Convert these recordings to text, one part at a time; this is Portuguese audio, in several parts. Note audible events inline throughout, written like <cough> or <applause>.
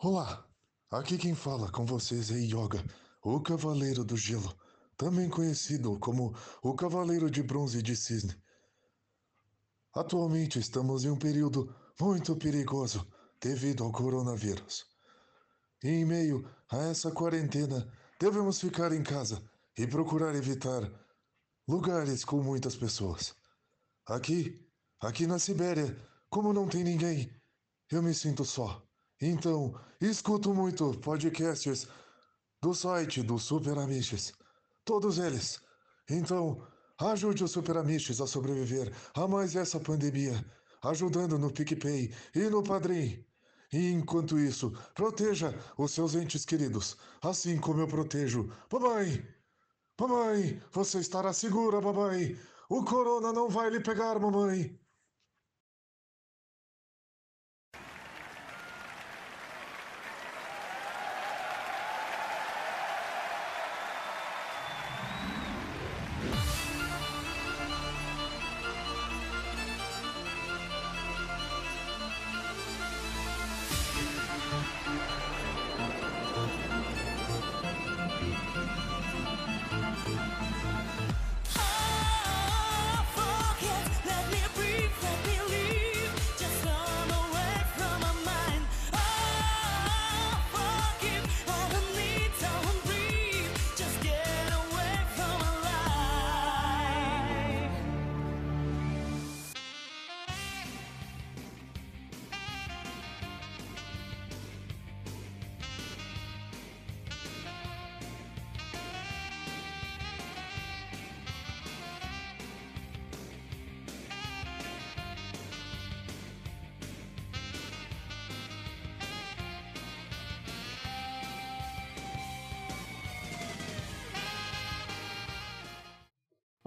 Olá, aqui quem fala com vocês é Yoga, o Cavaleiro do Gelo, também conhecido como o Cavaleiro de Bronze de Cisne. Atualmente estamos em um período muito perigoso devido ao coronavírus. E em meio a essa quarentena, devemos ficar em casa e procurar evitar lugares com muitas pessoas. Aqui, aqui na Sibéria, como não tem ninguém, eu me sinto só. Então, escuto muito podcasts do site do Super Amiches. Todos eles. Então, ajude o Super Amiches a sobreviver a mais essa pandemia, ajudando no PicPay e no Padrim. E enquanto isso, proteja os seus entes queridos, assim como eu protejo. Mamãe! Mamãe! Você estará segura, mamãe! O corona não vai lhe pegar, mamãe!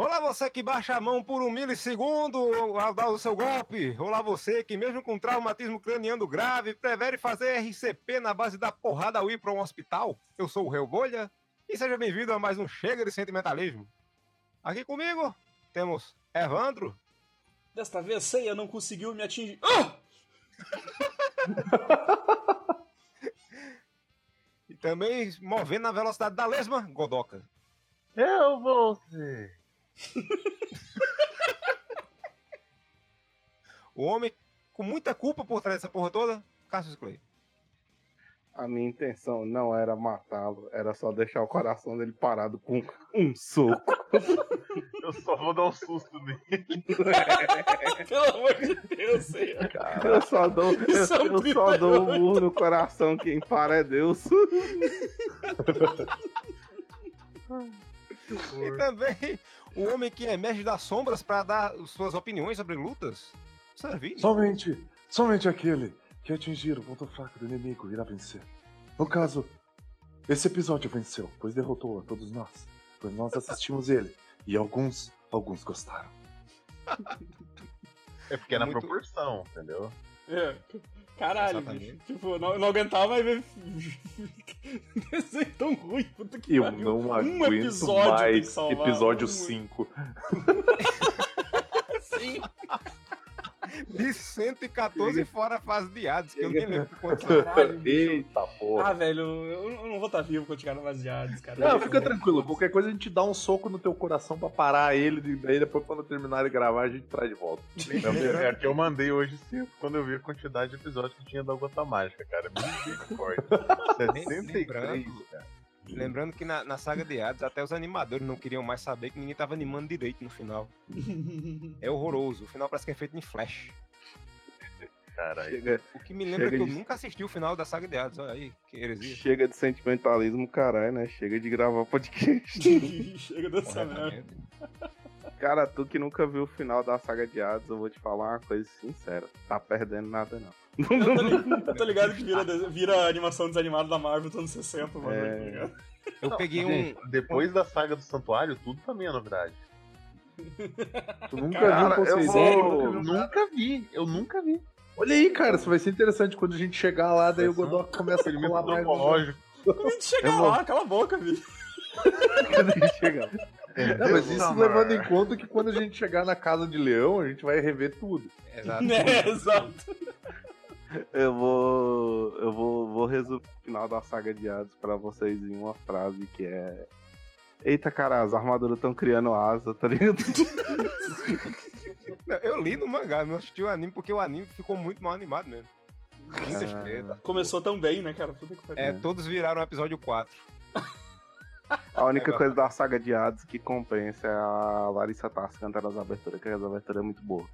Olá você que baixa a mão por um milissegundo ao dar o seu golpe. Olá você que mesmo com traumatismo craniano grave prefere fazer RCP na base da porrada ao ir para um hospital. Eu sou o Reu Bolha e seja bem-vindo a mais um Chega de Sentimentalismo. Aqui comigo temos Evandro, Desta vez Seiya não conseguiu me atingir. Ah! <laughs> e também movendo na velocidade da lesma, Godoka. Eu vou ser. <laughs> O homem com muita culpa por trás dessa porra toda, Cassius Clay. A minha intenção não era matá-lo, era só deixar o coração dele parado com um soco. <laughs> Eu só vou dar um susto nele. <laughs> Pelo amor de Deus, Seiya. Eu só dou, eu, é um eu só dou um murro no coração, quem para é Deus. E também o homem que emerge das sombras para dar suas opiniões sobre lutas, Servini. Somente, somente aquele que atingir o ponto fraco do inimigo irá vencer. No caso, esse episódio venceu, pois derrotou a todos nós, pois nós assistimos ele e alguns, alguns gostaram. É porque é na Muito- proporção, entendeu? É. Caralho, Exatamente. bicho. Tipo, não, não aguentava e ver. <laughs> Desenho tão ruim, puta que Eu pariu. não Um aguento episódio mais episódio um- 5. <laughs> Sim. De 114 fora a fase de Hades, que eu nem lembro quantos. <laughs> Eita porra. Ah, velho, eu eu não vou estar vivo quando chegar no Vaziades, cara. Não, fica tranquilo. Qualquer coisa a gente dá um soco no teu coração pra parar ele. E daí depois, quando terminar de gravar, a gente traz de volta. <laughs> É a que eu mandei hoje cedo, quando eu vi a quantidade de episódios que tinha da Gota Mágica, cara. Misericórdia. <laughs> 63, Lembrando- cara. Lembrando que na, na saga de Hades, até os animadores não queriam mais saber que ninguém tava animando direito no final. <laughs> É horroroso. O final parece que é feito em flash. Caralho. O que me lembra Chega que eu de- nunca assisti o final da saga de Hades. Olha aí, que heresia. chega de sentimentalismo, caralho, né? Chega de gravar podcast. <laughs> Chega dessa merda. Cara, tu que nunca viu o final da saga de Hades, eu vou te falar uma coisa sincera. Tá perdendo nada, não. Eu tô ligado, eu que vira, vira animação desanimada da Marvel dos anos 60, mano. É. tá? Eu Não, peguei um. gente, Depois da saga do Santuário, tudo também é novidade. Tu nunca Cara, viu eu Poseidon? vou- Nunca viu? Nunca vi, eu nunca vi. Olha aí, cara, isso vai ser interessante quando a gente chegar lá, daí o um Godok começa a colar mais. Quando a gente chegar Eu vou- lá, cala a boca, bicho. Quando a gente chegar. Não, mas isso levando em conta que quando a gente chegar na casa de leão, a gente vai rever tudo. Exato. <laughs> É, exato. Eu vou. Eu vou, vou resumir o final da saga de Hades pra vocês em uma frase que é. Eita, cara, as armaduras estão criando asa, tá ligado? Eu li no mangá, não assisti o anime porque o anime ficou muito mal animado mesmo. Muitas Ah. Começou tão bem, né, cara? É, todos viraram episódio 4. A única coisa da saga de Hades que compensa é a Larissa Tassi cantando as aberturas, que as aberturas é muito boa.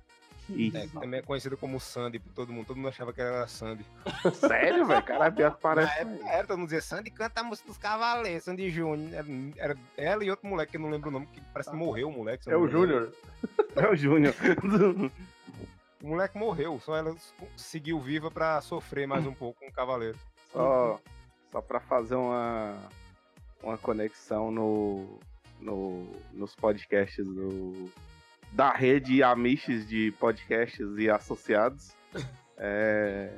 É, que também é conhecido como Sandy por todo mundo. Todo mundo achava que era Sandy. <laughs> Sério, velho? Cara, pior que Na parece. época era, todo mundo dizia Sandy canta a música dos Cavaleiros, Sandy Júnior. Era, era ela e outro moleque que eu não lembro o nome, que parece que morreu o moleque. É não o. Júnior. <laughs> É o Júnior. <laughs> O moleque morreu, só ela seguiu viva pra sofrer mais um pouco com o Cavaleiro. Só, só pra fazer uma, uma conexão no, no, nos podcasts do, da rede Amiches de podcasts e associados. É,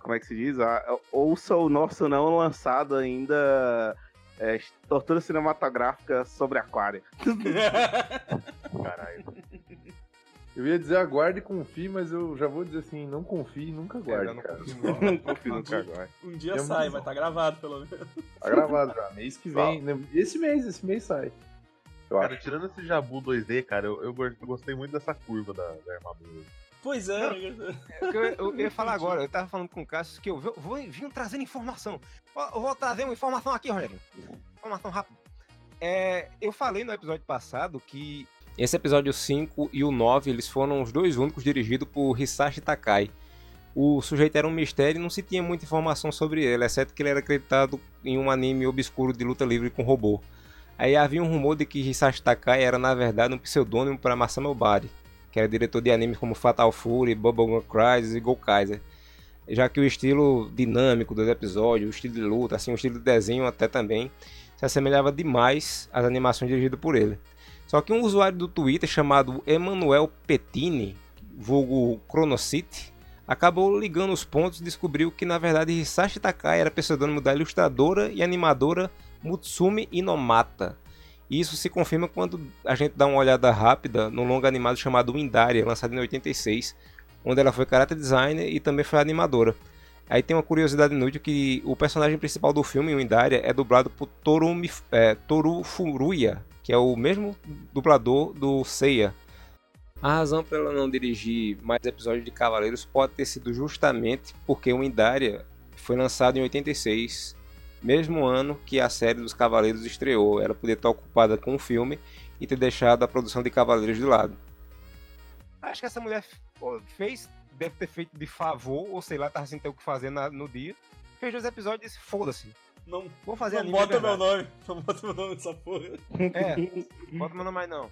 como é que se diz? Ah, ouça o nosso não lançado ainda. é, Tortura cinematográfica sobre Aquário. <laughs> Caralho. Eu ia dizer aguarde e confie, mas eu já vou dizer assim, não confie, nunca É, aguarde, não cara. confio, não. <laughs> Confio no Caguai. Um dia sai, vai estar gravado pelo menos. Tá gravado já, mês que vem. né? Esse mês, esse mês sai. Eu Cara, acho. tirando esse Jabu 2D, cara, eu, eu go- eu gostei muito dessa curva da, da armadura. Pois é, né? É que Eu, eu ia falar <laughs> agora, eu tava falando com o Cássio que eu vou, vou vim trazendo informação. Eu vou trazer uma informação aqui, Rogério. Informação rápida. É, eu falei no episódio passado que. Esse episódio 5 e o 9, eles foram os dois únicos dirigidos por Hisashi Takai. O sujeito era um mistério e não se tinha muita informação sobre ele, exceto que ele era acreditado em um anime obscuro de luta livre com robô. Aí havia um rumor de que Hisashi Takai era na verdade um pseudônimo para Masami Obari, que era diretor de animes como Fatal Fury, Bubblegum Crisis e Gokaiser. Já que o estilo dinâmico dos episódios, o estilo de luta, assim, o estilo de desenho até também, se assemelhava demais às animações dirigidas por ele. Só que um usuário do Twitter chamado Emanuel Pettini, vulgo Chronocity, acabou ligando os pontos e descobriu que na verdade Hisashi Takai era pseudônimo da ilustradora e animadora Mutsumi Inomata. Isso se confirma quando a gente dá uma olhada rápida no longa animado chamado Windaria, lançado em 86, onde ela foi character designer e também foi animadora. Aí tem uma curiosidade inútil que o personagem principal do filme, Windaria, é dublado por Toru, é, Toru Furuya, que é o mesmo dublador do Seiya. A razão para ela não dirigir mais episódios de Cavaleiros pode ter sido justamente porque o Windaria foi lançado em 86, mesmo ano que a série dos Cavaleiros estreou. Ela poderia estar ocupada com o filme e ter deixado a produção de Cavaleiros de lado. Acho que essa mulher fez, deve ter feito de favor, ou sei lá, tava sem ter o que fazer na- no dia. Fez dois episódios e disse, foda-se. Não, Vou fazer não bota meu verdade." nome. <laughs> Não bota meu nome nessa porra. É, bota meu nome mais não.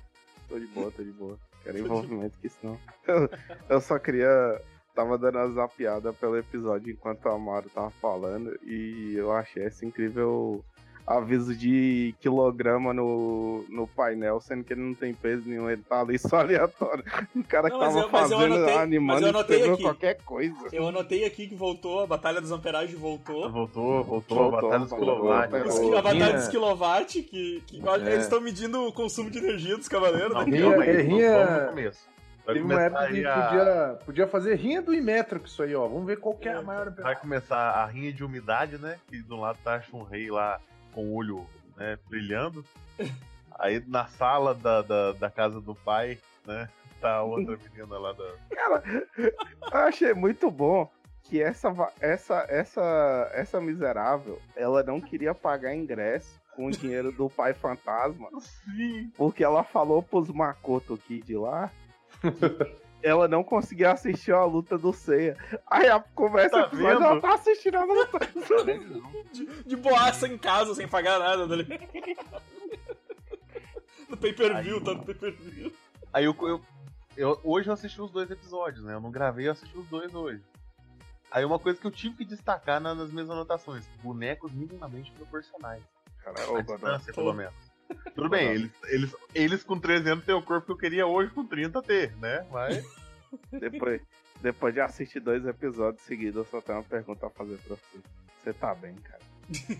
Tô de boa, tô de boa. Quero <laughs> envolvimento que senão. <laughs> Eu, eu só queria. Tava dando uma zapiada pelo episódio enquanto a Amaro tava falando e eu achei esse incrível aviso de quilograma no, no painel, sendo que ele não tem peso nenhum, ele tá ali só aleatório. O cara Não, que tava eu- mas eu fazendo, anotei- animando, escreveu aqui. qualquer coisa. Eu anotei aqui que voltou, a Batalha dos Amperagens voltou. Voltou, voltou, Voltou, a Batalha dos voltou. A Batalha dos Kilowatt, que, que É. eles estão medindo o consumo de energia dos cavaleiros, Não, né? Aí, guerrinha- vamos no começo. Teve uma época que a- podia, podia fazer rinha do Imetro com isso aí, ó. Vamos ver qual que é a maior. Vai começar a rinha de umidade, né? Que do lado tá um rei lá com o olho né, brilhando. <laughs> Aí na sala da, da, da casa do pai, né? Tá a outra <laughs> menina lá da. Eu achei muito bom que essa, essa, essa, essa miserável, ela não queria pagar ingresso com o dinheiro do pai fantasma, <laughs> Sim! porque ela falou pros Makoto Kid lá <laughs> ela não conseguia assistir a luta do Seiya. Aí a conversa Tá episódio, ela tá assistindo a luta. <laughs> De, de boaça em casa, sem pagar nada. Tá <laughs> no pay-per-view, Aí- tá no pay-per-view. Aí eu, eu, eu- Hoje eu assisti os dois episódios, né? Eu não gravei, eu assisti os dois hoje. Aí uma coisa que eu tive que destacar na- nas minhas anotações: bonecos minimamente proporcionais. Cara, A distância, pelo menos. Tudo bem, eles, eles, eles com 13 anos têm o corpo que eu queria hoje com 30 ter, né? Mas. <laughs> depois, depois de assistir dois episódios seguidos, eu só tenho uma pergunta a fazer pra você. Você tá bem, cara?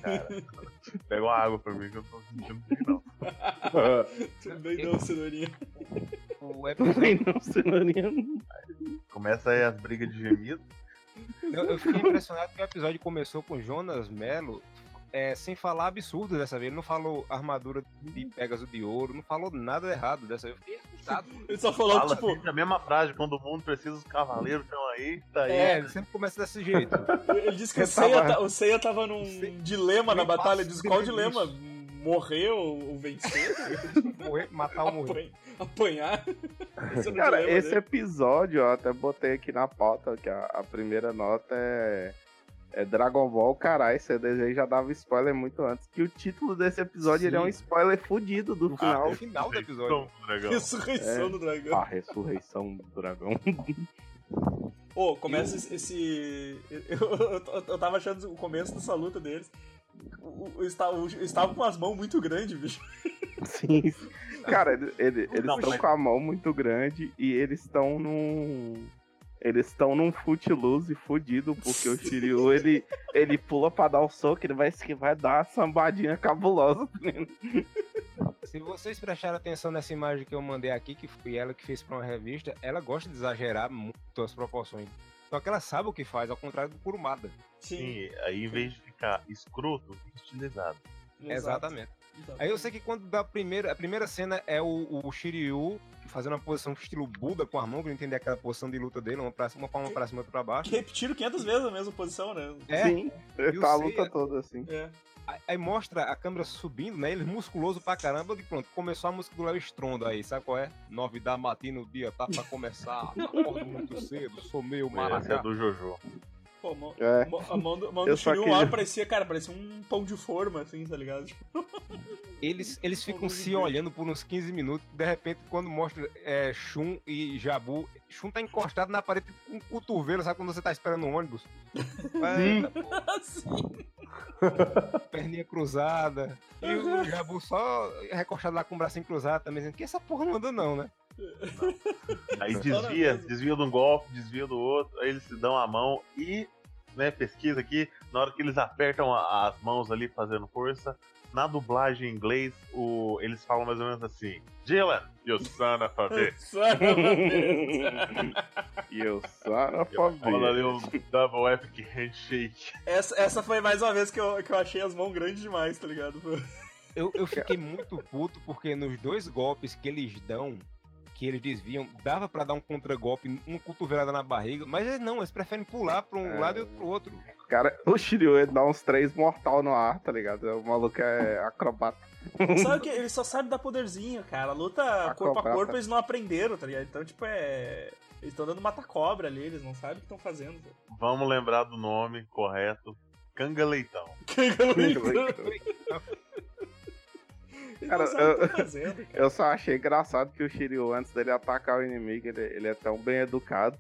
Cara, <laughs> pega uma água pra mim que eu tô sentindo bem, não. <laughs> Tudo bem não, cenourinha. O episódio, bem, não, cenourinha. Começa aí as brigas de gemido. Eu, eu fiquei impressionado que o episódio começou com Jonas Mello é, sem falar absurdo dessa vez. Ele não falou armadura de Pegasus de ouro, não falou nada errado dessa vez. Eu fiquei assustado. <laughs> Ele só falou, Fala tipo, a mesma frase, quando o mundo precisa, os cavaleiros estão aí, tá aí. É, ele sempre começa desse jeito. <laughs> ele disse que o Seiya, tava- ta- o Seiya tava num dilema na batalha. passa Diz qual dilema? Morrer ou ou vencer? <laughs> Morrer, matar ou morrer. Apanha- Apanhar? Esse é Cara, dilema esse dele. episódio, eu até botei aqui na pauta, que a, a primeira nota é, é Dragon Ball, caralho, esse desenho já dava spoiler muito antes, que o título desse episódio ele é um spoiler fudido do No final. no final do episódio. Dragão. Ressurreição É. do dragão. A ressurreição do dragão. Ô, começa esse. esse- Eu, <laughs> eu, eu- eu tava achando o começo dessa luta deles. O, o, esta- o- eles estavam com as mãos muito grandes, bicho. Sim. Cara, ele- ele- eles estão mas- com a mão muito grande e eles estão num. Eles estão num footloose fudido, porque o Shiryu, ele, ele pula pra dar o soco, ele vai, que vai dar uma sambadinha cabulosa. Se vocês prestarem atenção nessa imagem que eu mandei aqui, que foi ela que fez pra uma revista, ela gosta de exagerar muito as proporções. Só que ela sabe o que faz, ao contrário do Kurumada. Sim, aí em vez de ficar escroto, fica estilizado. Exatamente. Aí eu sei que quando da primeira, a primeira cena é o, o Shiryu fazendo uma posição estilo Buda com a mão, pra entender aquela posição de luta dele, uma, pra, uma palma pra cima e outra pra baixo. Repetiram 500 vezes a mesma posição, né? É, Sim, tá a luta é- toda assim. É. Aí- mostra a câmera subindo, né? Ele musculoso pra caramba. E pronto, começou a música do Léo Stronda aí, sabe qual é? Nove da matina, o dia tá pra começar. <laughs> Acordo muito cedo, sou meio Esse é maracá. do Jojo. Pô, a mão, É. a mão- do, a mão do Shiryu queria- lá parecia, cara, parecia um pão de forma, assim, tá ligado? Tipo, <laughs> Eles, eles ficam se olhando por uns 15 minutos. De repente, quando mostra é, Shun e Jabu, Shun tá encostado na parede com o cotovelo, sabe quando você tá esperando um ônibus? <laughs> Eita, pô, assim. <laughs> perninha cruzada. E o Jabu só recostado lá com o bracinho cruzado também, dizendo que essa porra não anda não, né? Aí Só na desvia, desvia de um golpe, desvia do outro, aí eles se dão a mão e, né, pesquisa aqui, na hora que eles apertam a- as mãos ali fazendo força, na dublagem em inglês, o, eles falam mais ou menos assim, Dylan, you <laughs> son of a bitch. E eu só na Rola ali um double epic handshake. essa, essa foi mais uma vez que eu, que eu achei as mãos grandes demais, tá ligado? Eu, eu fiquei muito puto porque nos dois golpes que eles dão, que eles desviam, dava pra dar um contragolpe, uma cotovelada na barriga, mas eles não, eles preferem pular pra um É. lado e outro pro outro. Cara, o Shiryu ele dá uns três mortal no ar, tá ligado? O maluco é acrobata. <laughs> Sabe que eles só sabem dar poderzinho, cara. A luta corpo a Acrobata. corpo eles não aprenderam, tá ligado? Então, tipo, é. Eles estão dando mata-cobra ali, eles não sabem o que estão fazendo. Vamos lembrar do nome correto, Canga Leitão. <laughs> Cara, que eu- estão fazendo, <laughs> cara. Eu só achei engraçado que o Shiryu, antes dele atacar o inimigo, ele, ele é tão bem educado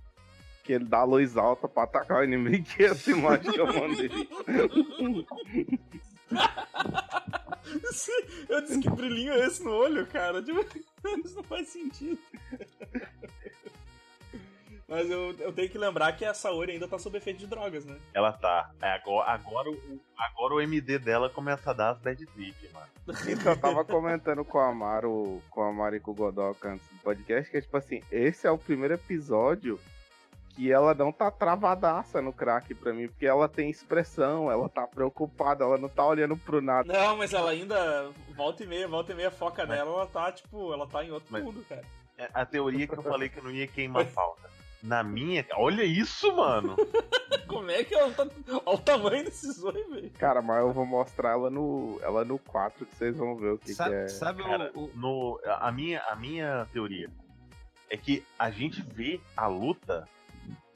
que ele dá a luz alta pra atacar o inimigo e essa imagem que eu mandei. Eu disse que brilhinho é esse no olho, cara. <laughs> Isso não faz sentido. Mas eu, eu tenho que lembrar que a Saori ainda tá sob efeito de drogas, né? Ela tá. É, agora, agora, o, agora o MD dela começa a dar as bad trip, mano. Isso eu tava comentando com a Amaro, com a Mari e com o Godoka antes do podcast, que é tipo assim, esse é o primeiro episódio que ela não tá travadaça no crack pra mim, porque ela tem expressão, ela tá preocupada, ela não tá olhando pro nada. Não, mas ela ainda volta e meia, volta e meia foca Mas- nela, ela tá, tipo, ela tá em outro Mas- mundo, cara. É a teoria que eu falei que eu não ia queimar pauta. Na minha. Olha isso, mano! <laughs> Como é que ela tá. Olha o tamanho desse zoio, velho. Cara, mas eu vou mostrar ela no, ela no 4 que vocês vão ver o que, que sabe é. sabe o- Cara, o, no, a, minha, a minha teoria é que a gente vê a luta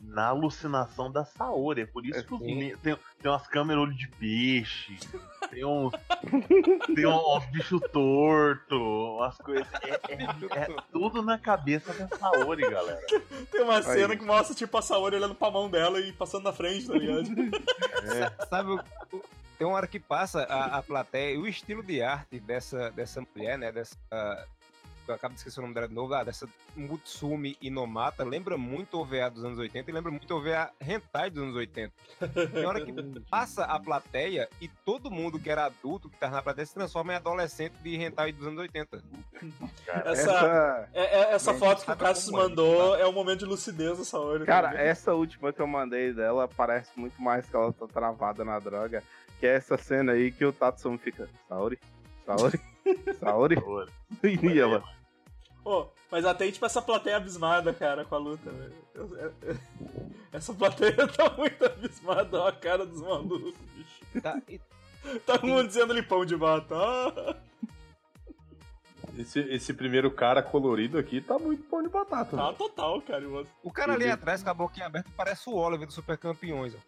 na alucinação da Saori. É por isso que os Sim. me- tem, tem umas câmeras olho de peixe, tem uns, tem uns bichos tortos, umas coisas. É, é- é tudo na cabeça da Saori, galera. Tem uma cena Aí. que mostra, tipo, a Saori olhando pra mão dela e passando na frente, tá ligado? Sabe, o- o- tem uma hora que passa a, a plateia, e o estilo de arte dessa, dessa mulher, né? Dessa, eu acabo de esquecer o nome dela de novo, ah, dessa Mutsumi Inomata, lembra muito o OVA dos anos 80 e lembra muito o OVA Hentai dos anos 80. Na hora que <laughs> passa a plateia e todo mundo que era adulto, que tava na plateia, se transforma em adolescente de Hentai dos anos 80. Essa, Essa. é- é- essa foto que o Cassius é, mandou é um momento de lucidez dessa hora. tá Cara, ligado? essa última que eu mandei dela parece muito mais que ela tá travada na droga. Que é essa cena aí que o Tatsumi fica. Saori? Saori? Saori? E <laughs> ela. Pô, mas até tipo essa plateia abismada, cara, com a luta, velho. Eu- eu- eu- Essa plateia tá muito abismada, ó, a cara dos malucos, bicho. Tá, e Tá todo mundo dizendo lipão de bata. Ah, Esse, esse primeiro cara colorido aqui tá muito pão de batata. tá né? total, cara. eu- o cara ali atrás com a boquinha aberta parece o Oliver do Super Campeões. ó.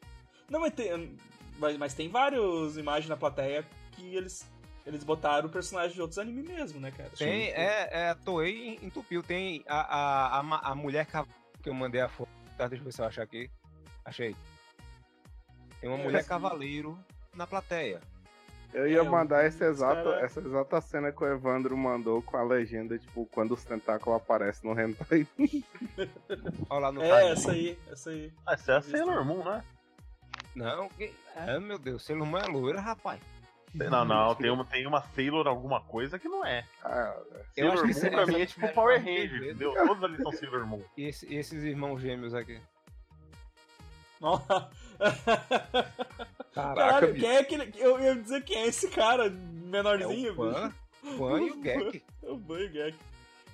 Não, mas tem, mas, mas tem várias imagens na plateia que eles, eles botaram o personagem de outros animes mesmo, né, cara? Tem, é, é, a Toei entupiu. Tem a, a, a, a mulher cavalo que eu mandei a foto. Tá, deixa eu ver se eu achar aqui. Achei. Tem uma É, mulher assim- cavaleiro na plateia. Eu ia É, mandar essa exata, essa exata cena que o Evandro mandou com a legenda, tipo, quando os tentáculos aparecem no hentai. <laughs> Olha lá no É, card. essa aí, essa aí. Ah, essa é a Sailor Moon, né? Não, que... Ah, meu Deus, Sailor Moon é loira, rapaz. Não, não, tem uma, tem uma Sailor alguma coisa que não é. Ah, Eu Sailor acho que Moon pra mim é tipo essa- Power Ranger, entendeu? <laughs> Todos ali são Sailor Moon. E esse- esses irmãos gêmeos aqui. Nossa. <laughs> Caraca, Caralho, quem é aquele. Eu ia dizer quem é esse cara É menorzinho, o Pan, Pan e o Gek. É o Ban Gek.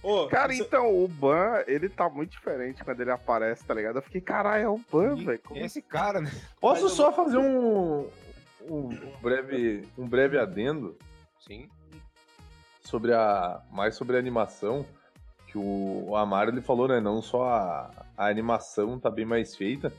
Ô, Cara, você- então, o Ban, ele tá muito diferente quando ele aparece, tá ligado? Eu fiquei, caralho, é o Ban, velho. É esse cara, né? Posso Mas eu- só fazer um, um, um breve, um breve adendo Sim. sobre a mais sobre a animação que o, o Amaro ele falou, né? Não só a, a animação tá bem mais feita,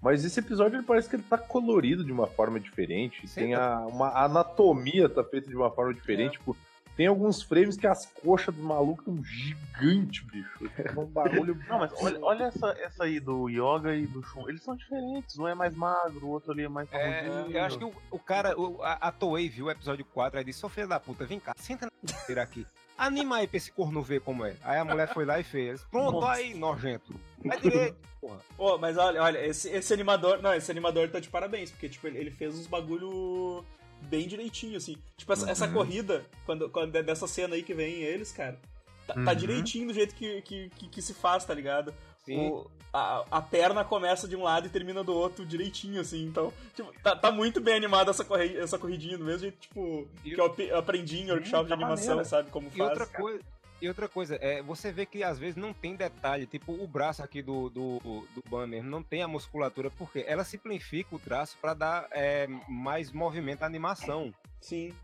mas esse episódio ele parece que ele tá colorido de uma forma diferente. Tem tá. a, uma a anatomia tá feita de uma forma diferente. Tipo, tem alguns frames que as coxas do maluco estão gigantes, bicho. É um barulho. <laughs> Não, mas olha, olha essa, essa aí do Yoga e do Shun. Eles são diferentes. Um é mais magro, o outro ali é mais É, eu acho que o, o cara, o, a, a Toei viu o episódio 4 aí disse, ô filho da puta, vem cá, senta na cadeira aqui. Anima aí pra esse corno ver como é. Aí a mulher foi lá e fez. Pronto, Nossa. aí, nojento. Vai direito, <laughs> porra. Ô, mas olha, olha, esse, esse animador. Não, esse animador tá de parabéns, porque, tipo, ele, ele fez uns bagulho bem direitinho, assim. Tipo, essa, essa corrida, quando, quando é dessa cena aí que vem eles, cara, tá, tá Uhum. direitinho do jeito que, que, que, que se faz, tá ligado? Sim. O- a, a perna começa de um lado e termina do outro direitinho, assim. Então, tipo, tá, tá muito bem animada essa, corri essa corridinha, do mesmo jeito, tipo, E que eu ape- aprendi em workshop de tá animação, maneira. sabe? Como E faz. outra coisa. E outra coisa, é, você vê que às vezes não tem detalhe, tipo o braço aqui do, do, do Ban mesmo, não tem a musculatura, porque ela simplifica o traço pra dar é, mais movimento à animação. Sim.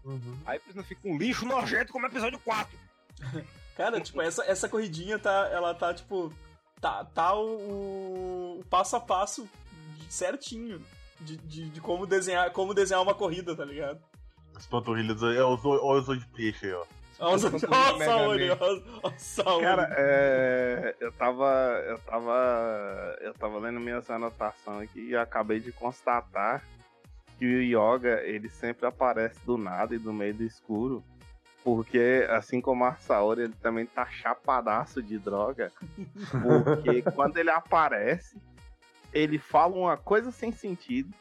Aí não fica um lixo nojento como episódio 4. <laughs> Cara, tipo, essa, essa corridinha tá. Ela tá, tipo. Tá, tá o, o- passo a passo certinho de, de, de como, desenhar, como desenhar uma corrida, tá ligado? As panturrilhas, é os, olha os olhos de peixe aí, ó. Olha o olha Saori. Cara, é, eu tava. Eu tava. Eu tava lendo minhas anotações aqui e acabei de constatar que o Yoga, ele sempre aparece do nada e do meio do escuro. Porque, assim como a Saori, ele também tá chapadaço de droga. Porque <laughs> quando ele aparece, ele fala uma coisa sem sentido.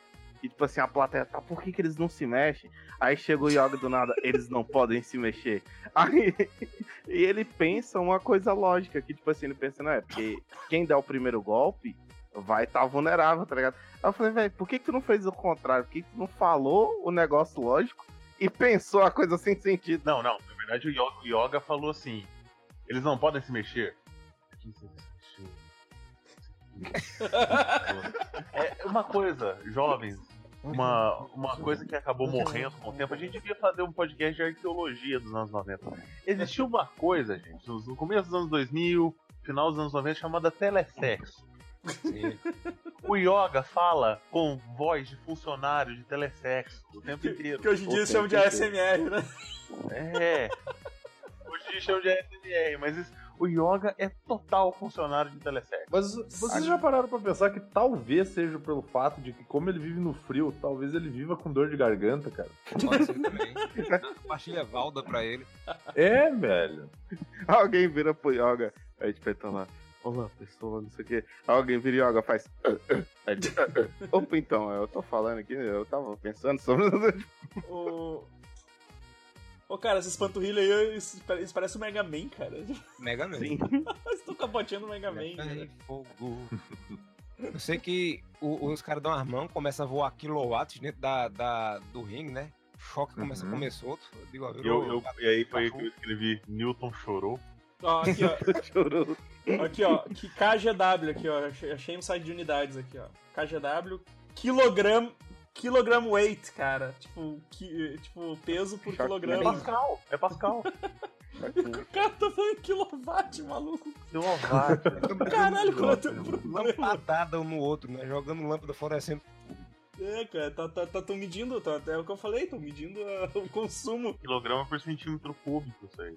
E tipo assim, a plateia tá, por que, que eles não se mexem? Aí chega o Yoga do nada, eles não podem se mexer. <laughs> Aí e ele pensa uma coisa lógica, que tipo assim, ele pensa, não é, porque quem der o primeiro golpe vai estar tá vulnerável, tá ligado? Aí eu falei, velho, por que, que tu não fez o contrário? Por que, que tu não falou o negócio lógico e pensou a coisa sem sentido? Não, não. Na verdade, o Yoga, o Yoga falou assim: eles não podem se mexer. <laughs> É uma coisa, jovens, uma, uma coisa que acabou morrendo com o tempo. A gente devia fazer um podcast de arqueologia dos anos 90. Existiu uma coisa, gente, no começo dos anos 2000, final dos anos 90, chamada telesexo. O Yoga fala com voz de funcionário de telesexo o tempo inteiro. Que hoje em dia eles chamam de ASMR, né? É. Hoje a gente chama de ASMR, mas isso- o Yoga é total funcionário de telecerto. Mas vocês já pararam pra pensar que talvez seja pelo fato de que, como ele vive no frio, talvez ele viva com dor de garganta, cara. <laughs> Pode ser também. Pastilha Valda pra ele. É, velho. Alguém vira pro Yoga, aí tipo, ele tá lá. Olá, pessoa, não sei o quê. Alguém vira Yoga faz. "Ah, ah." Aí ele, "Ah, ah." Opa, então, eu tô falando aqui, eu tava pensando sobre. <laughs> O... Ô, cara, esses panturrilhas aí, isso pare- isso parece o Mega Man, cara. Mega Man. Sim. <laughs> Eles estão capoteando o Mega Man, cara. fogo. Eu sei que o- os caras dão as mãos, começam a voar quilowatts dentro da, da- do ringue, né? Choque começa a Uhum. comer solto. Eu digo, E, eu, eu- e aí foi aí que eu escrevi: Newton chorou. Ó, aqui, ó. <laughs> Chorou. Aqui, ó. Que KGW aqui, ó. Achei- Achei um site de unidades aqui, ó. KGW, quilograma. Kilogram weight, cara. Tipo, qui- tipo peso por Choque É quilograma. Pascal, é Pascal. <laughs> O cara tá falando em kilowatt, maluco. Quilowatt. Caralho, qual é o teu problema? Lampadada um no outro, né? Jogando lâmpada fluorescente. É, cara, tá, tá, tá, tão medindo, tá, é o que eu falei, estão medindo ah, <laughs> o consumo. Quilograma por centímetro cúbico, isso aí.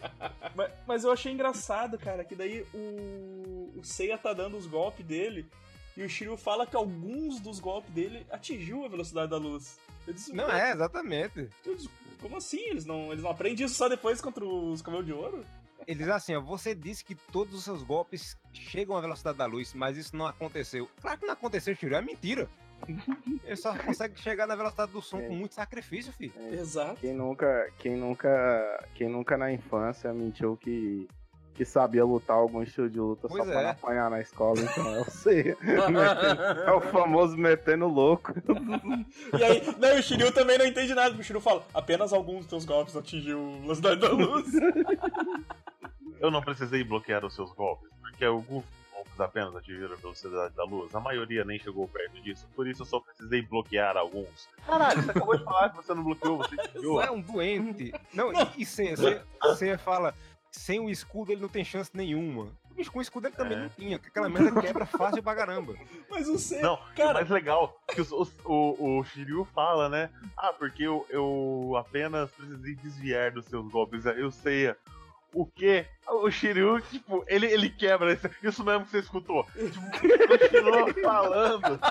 Mas, mas eu achei engraçado, cara, que daí o, o Seiya tá dando os golpes dele e o Shiryu fala que alguns dos golpes dele atingiu a velocidade da luz. Eu disse, Não é, exatamente. eu disse, como assim? Eles não, eles não aprendem isso só depois contra os Camelos de Ouro? Ele diz assim, ó, você disse que todos os seus golpes chegam à velocidade da luz, mas isso não aconteceu. Claro que não aconteceu, Shiryu, é mentira. <laughs> Ele só consegue chegar na velocidade do som É. com muito sacrifício, filho. Exato. Quem nunca, quem nunca, quem nunca na infância mentiu que, que sabia lutar algum estilo de luta Pois só pra é. não apanhar na escola, então eu sei. <laughs> é o famoso metendo louco. E aí, daí o Shiryu também não entende nada, porque o Shiryu fala, apenas alguns dos teus golpes atingiu a velocidade da luz. <laughs> Eu não precisei bloquear os seus golpes, porque alguns golpes apenas atingiram a velocidade da luz. A maioria nem chegou perto disso, por isso eu só precisei bloquear alguns. Caralho, você acabou de falar que você não bloqueou, você desviou. Não é um doente. <laughs> Não, e, e Seiya, Seiya- Seiya fala, sem o escudo ele não tem chance nenhuma. O bicho com o escudo ele também É. não tinha, porque aquela merda quebra fácil pra caramba. <laughs> Mas o Não, o cara, mais legal que os- os- o, o Shiryu fala, né? Ah, porque eu, eu apenas precisei desviar dos seus golpes. Eu sei. O quê? O Shiryu, tipo, ele, ele quebra. Isso, isso mesmo que você escutou. Tipo, <laughs> continuou falando. <laughs>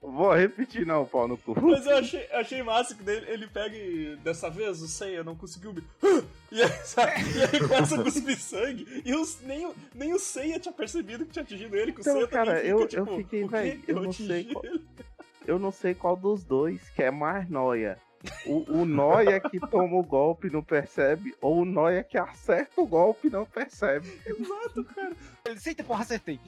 Vou repetir não, pau no cu. Mas eu achei, achei massa que dele, ele pega e dessa vez o Seiya não conseguiu me. <gasps> E aí, sabe? E aí começa a cuspir sangue. E os, nem, o- nem o Seiya tinha percebido que tinha atingido ele. Que o Então, Seiya cara, eu- fica, eu tipo, fiquei, "O quê? véi, eu não sei qual- ele?" Eu não sei qual dos dois que é mais noia. O, o Noia que toma o golpe e não percebe, ou o Noia que acerta o golpe e não percebe. Exato, cara. Ele eita porra, acertei.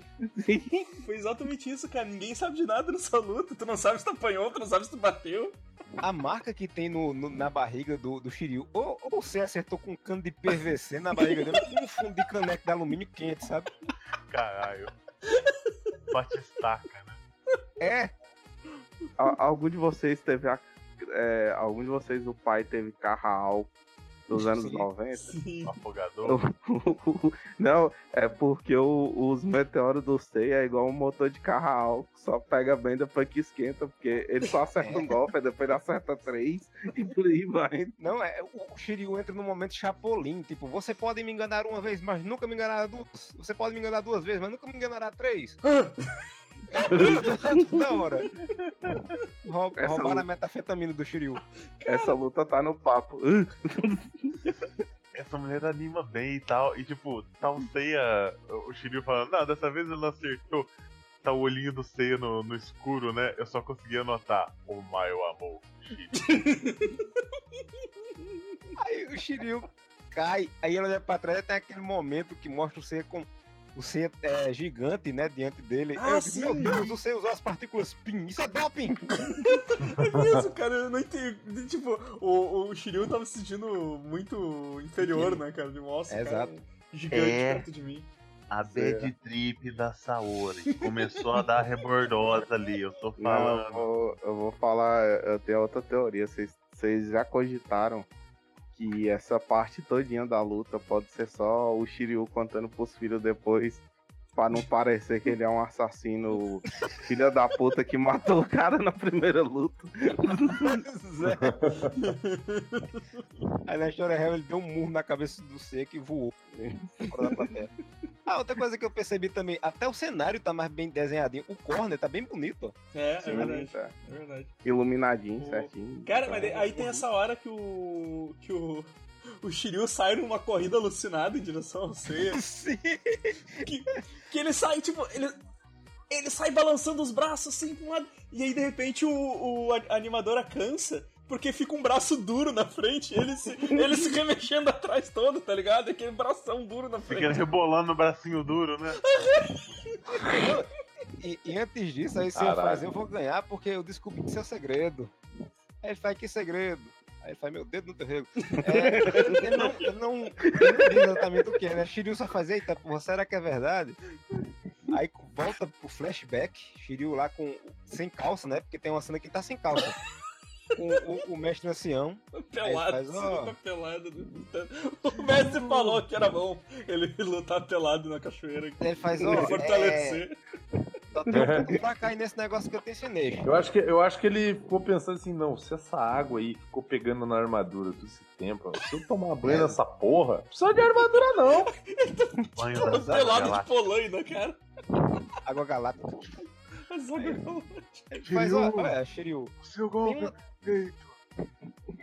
Foi exatamente isso, cara. Ninguém sabe de nada nessa luta. Tu não sabe se tu apanhou, tu não sabe se tu bateu. A marca que tem no, no- na barriga do, do Shiryu, ou, ou você acertou com um cano de PVC na barriga dele, com um fundo de caneco de alumínio quente, sabe? Caralho. Batistaca, né? É, Al- algum de vocês teve a. é, algum de vocês, o pai teve carral dos anos Sim. 90? Sim. Afogador. <laughs> Não, é porque o- os meteoros do Sei é igual um motor de carro só pega bem depois que esquenta, porque ele só acerta um <laughs> golpe, aí depois ele acerta três <laughs> e por aí vai. não, é, o Shiryu entra no momento chapolim, tipo, você pode me enganar uma vez, mas nunca me enganará duas. Você pode me enganar duas vezes, mas nunca me enganará três. <laughs> Da hora. Roub, Essa roubaram luta- a metafetamina do Shiryu. Essa luta tá no papo. Essa mulher anima bem e tal. E tipo, tá o Seiya, o Shiryu falando, não, dessa vez ele não acertou. Tá o olhinho do Seiya no, no escuro, né? Eu só consegui anotar o meu amor. Shiryu. <laughs> Aí o Shiryu cai, aí ele olha pra trás e tem aquele momento que mostra o Seiya com. O Seiya é gigante, né, diante dele. Ah, eu digo, sim. meu Deus, o Seiya usou as partículas PIN. Isso é doping! <laughs> É isso, cara. Eu não entendi. Tipo, o, o Shiryu tava se sentindo muito inferior, né, cara? De nossa, É, cara, exato. gigante É. perto de mim. A bad trip da Saori. Começou a dar rebordosa ali, eu tô Não, eu falando. vou, eu vou falar, eu tenho outra teoria. Vocês, vocês já cogitaram que essa parte todinha da luta pode ser só o Shiryu contando pros filhos depois Pra não parecer que ele é um assassino filha da puta que matou o cara na primeira luta. Zé. <laughs> Aí na história real ele deu um murro na cabeça do seco e voou. fora da plateia. Ah, outra coisa que eu percebi também, até o cenário tá mais bem desenhadinho. O corner tá bem bonito, ó. É, é Sim, verdade. tá. É verdade. Iluminadinho, O- certinho. Cara, mas aí tem essa hora que o. que o. O Shiryu sai numa corrida alucinada em direção ao Seiya. <laughs> Sim. que, que ele sai, tipo, ele, ele sai balançando os braços assim pra um lado, e aí de repente o, o a- a animadora cansa. Porque fica um braço duro na frente, ele se, ele se remexendo atrás todo, tá ligado? Aquele bração duro na Fica frente. rebolando no bracinho duro, né? E, e antes disso, aí se eu Caralho. fazer, eu vou ganhar porque eu descobri que seu segredo. Aí ele faz que segredo. Aí ele faz meu dedo no teu rego. <laughs> É, ele, não, ele, não, ele não diz exatamente o que, né? Shiryu só faz, eita, porra, será que é verdade? Aí volta pro flashback, Shiryu lá com. sem calça, né? Porque tem uma cena que ele tá sem calça. Com o, o mestre ancião. pelado, faz, luta pelado. O mestre falou que era bom ele lutar pelado na cachoeira. Ele faz, ó. É, fortalecer. Só tem um pouco pra cair nesse negócio que eu te ensinei. Eu acho, que, eu acho que ele ficou pensando assim, não, se essa água aí ficou pegando na armadura todo esse tempo, se eu tomar banho É. nessa porra, não precisa de armadura não. <laughs> Banho Todo da pelado de polaina, cara. Água galáctica. Mas olha, Ele faz, ó, olha, Shiryu. O seu golpe uma- é perfeito.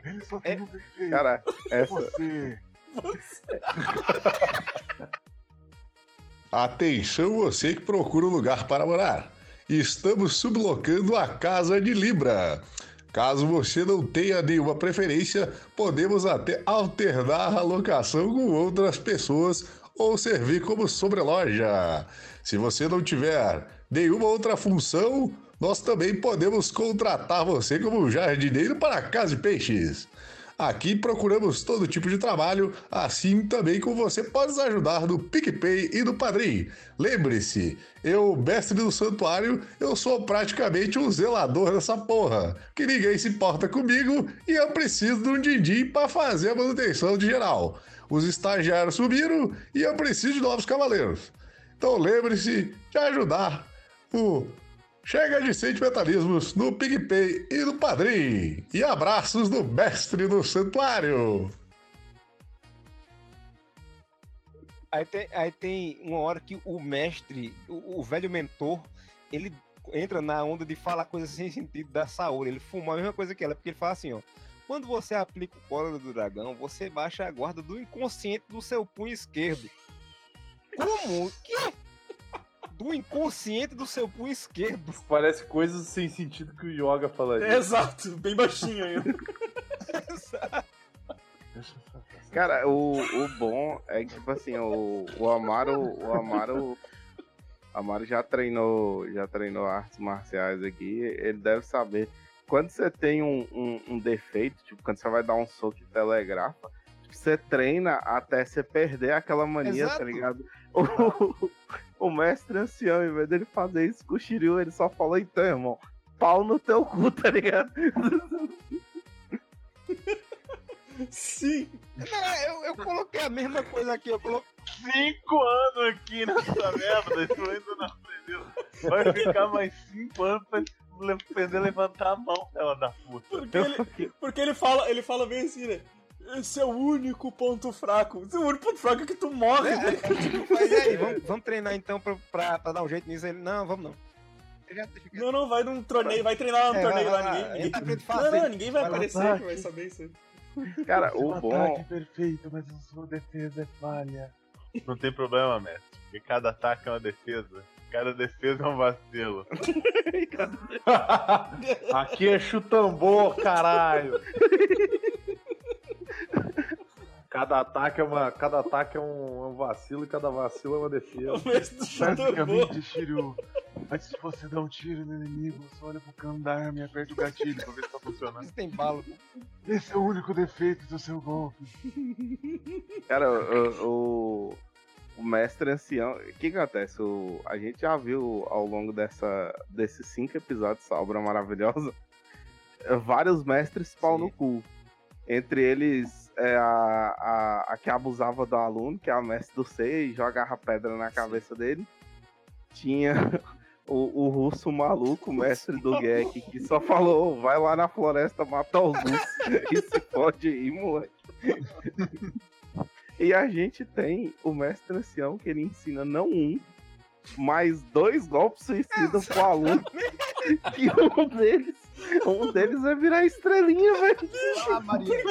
Ele só tem É- um defeito. Cara, essa. Você. <laughs> Atenção você que procura um lugar para morar. Estamos sublocando a Casa de Libra. Caso você não tenha nenhuma preferência, podemos até alternar a locação com outras pessoas ou servir como sobreloja. Se você não tiver nenhuma outra função, nós também podemos contratar você como jardineiro para a Casa de Peixes. Aqui procuramos todo tipo de trabalho, assim também como você pode nos ajudar no PicPay e no Padrim. Lembre-se, eu, mestre do santuário, eu sou praticamente um zelador dessa porra, que ninguém se importa comigo e eu preciso de um din-din para fazer a manutenção de geral. Os estagiários subiram e eu preciso de novos cavaleiros. Então lembre-se de ajudar o Chega de sentimentalismos no PicPay e no Padrim. E abraços do mestre do santuário. Aí tem, aí tem uma hora que o mestre, o, o velho mentor, ele entra na onda de falar coisas sem sentido da Saori. Ele fuma a mesma coisa que ela, porque ele fala assim, ó. Quando você aplica o cólera do dragão, você baixa a guarda do inconsciente do seu punho esquerdo. Como? Que? Do inconsciente do seu punho esquerdo. Parece coisas sem sentido que o Yoga falaria. Exato, bem baixinho ainda. <laughs> Cara, o, o bom é que, tipo assim, o, o Amaro. O Amaro. Amaro já treinou, já treinou artes marciais aqui. Ele deve saber. Quando você tem um, um, um defeito, tipo, quando você vai dar um soco e telegrafa, tipo, você treina até você perder aquela mania, Exato. tá ligado? O, <laughs> o mestre ancião, em vez dele fazer isso com o Shiryu, ele só falou, então, irmão, pau no teu cu, <laughs> tá ligado? Sim. Não, eu, eu coloquei a mesma coisa aqui. Eu coloquei. Cinco anos aqui nessa merda, isso ainda não aprendeu. Vai ficar mais cinco anos pra aprender a levantar a mão, ela da puta. Porque ele, porque ele fala, ele fala bem assim, né? Esse é o único ponto fraco. Esse é o único ponto fraco que tu morre, tá ligado? <laughs> Mas e aí, vamos, vamos treinar então pra, pra, pra dar um jeito nisso? Ele, não, vamos não. Já quieto. Não, não, vai num torneio, vai treinar lá no É, torneio vai lá, lá, ninguém. ninguém... entra pra ele Não, não, ninguém vai Vai aparecer vai. que vai saber isso aí. Cara, o bom. ataque é perfeito, mas a sua defesa é falha. Não tem problema, mestre. Porque cada ataque é uma defesa. Cada defesa é um vacilo. <laughs> <laughs> Aqui é chutambô, caralho. Cada ataque é uma, cada ataque é um, é um vacilo e cada vacilo é uma defesa. O mestre do chutambô. Basicamente, Shiryu, antes de você dar um tiro no inimigo, você olha pro cano da arma e aperta o gatilho pra ver se tá funcionando. Isso tem bala. Esse é o único defeito do seu golpe. Cara, o, o, o mestre ancião. O que que acontece? O, a gente já viu ao longo dessa, desses cinco episódios dessa obra maravilhosa vários mestres pau Sim. no cu. Entre eles é a, a, a que abusava do aluno, que é a mestre do Sei, e jogava pedra na cabeça dele. tinha <laughs> o, o russo maluco, mestre do Gek, que só falou: "Ô, vai lá na floresta matar os russos e se pode ir, moleque. E a gente tem o mestre ancião que ele ensina não um, mas dois golpes suicidas pro aluno. Que <laughs> um deles, um deles vai virar estrelinha, velho. Ah, Maria.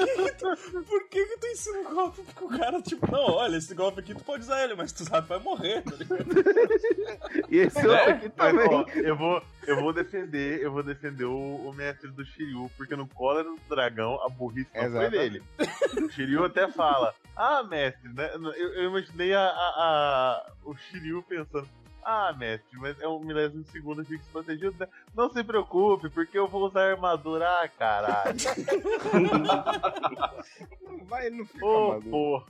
Por que que tu ensina um golpe pro cara? Tipo, não, olha, esse golpe aqui tu pode usar ele, mas tu sabe que vai morrer, tá ligado? <laughs> E esse outro aqui Mas, também. ó, eu vou, eu vou defender, eu vou defender o, o mestre do Shiryu, porque no Cólera do Dragão a burrice não foi Exato. dele. O Shiryu até fala, ah, mestre, né? Eu, eu imaginei a, a- a- o Shiryu pensando, ah, mestre, mas é um milésimo de segundo, eu fico desprotegido, né? Não se preocupe, porque eu vou usar armadura, ah, caralho. <laughs> Vai, ele não fica Ô, maluco. porra.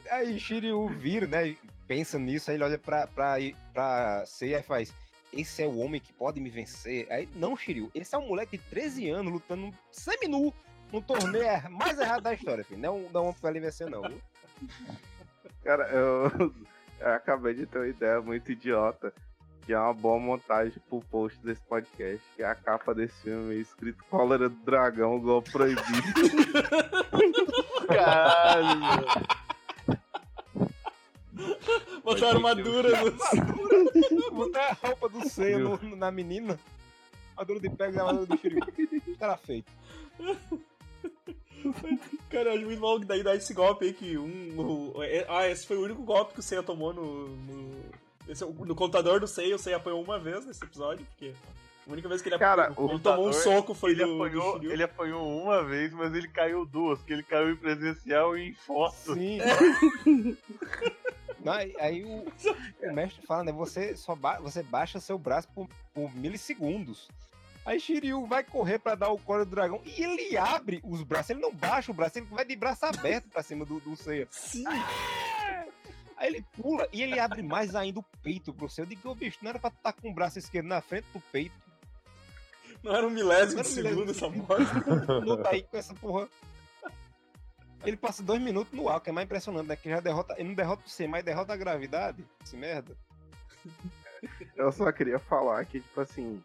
<laughs> Aí Shiryu vira, né? Pensa nisso, aí ele olha pra, pra, pra Seiya e faz. Esse é o homem que pode me vencer. Aí, não, Shiryu, esse é um moleque de 13 anos lutando semi-nu no torneio er- mais errado da história, filho. Não, não pra ele vencer, não. viu? Cara, eu, eu acabei de ter uma ideia muito idiota. Que é uma boa montagem pro post desse podcast. Que é a capa desse filme escrito Cólera do Dragão, gol proibido. <laughs> Caralho, meu. Botar armadura no. <laughs> Botar a roupa do no- na menina. A dor de pega e armadura do Shiryu. Era feito. <laughs> Cara, eu acho muito maluco daí dar esse golpe aí que um. o- é- ah, esse foi o único golpe que o Seiya tomou no. no, esse é o- no contador do Seiya, o Seiya apanhou uma vez nesse episódio, porque. A única vez que ele, Cara, apanhou- o ele tomou um soco foi Ele do, do apanhou, Shiryu. ele apanhou uma vez, mas ele caiu duas, que ele caiu em presencial e em foto. Sim. <laughs> <laughs> Não, aí aí o, o mestre fala, né? Você só ba- você baixa seu braço por, por milissegundos. Aí Shiryu vai correr pra dar o core do dragão e ele abre os braços. Ele não baixa o braço, ele vai de braço aberto pra cima do, do Seiya. Sim. Aí ele pula e ele abre mais ainda o peito pro Seiya. Eu digo, ô bicho, não era pra estar com o braço esquerdo na frente do peito. Não era um milésimo de segundo essa morte. <laughs> Não tá aí com essa porra. Ele passa dois minutos no ar, que é mais impressionante, né? Que já derrota. Ele não derrota o Seiya, mas derrota a gravidade. Esse merda. Eu só queria falar que, tipo assim,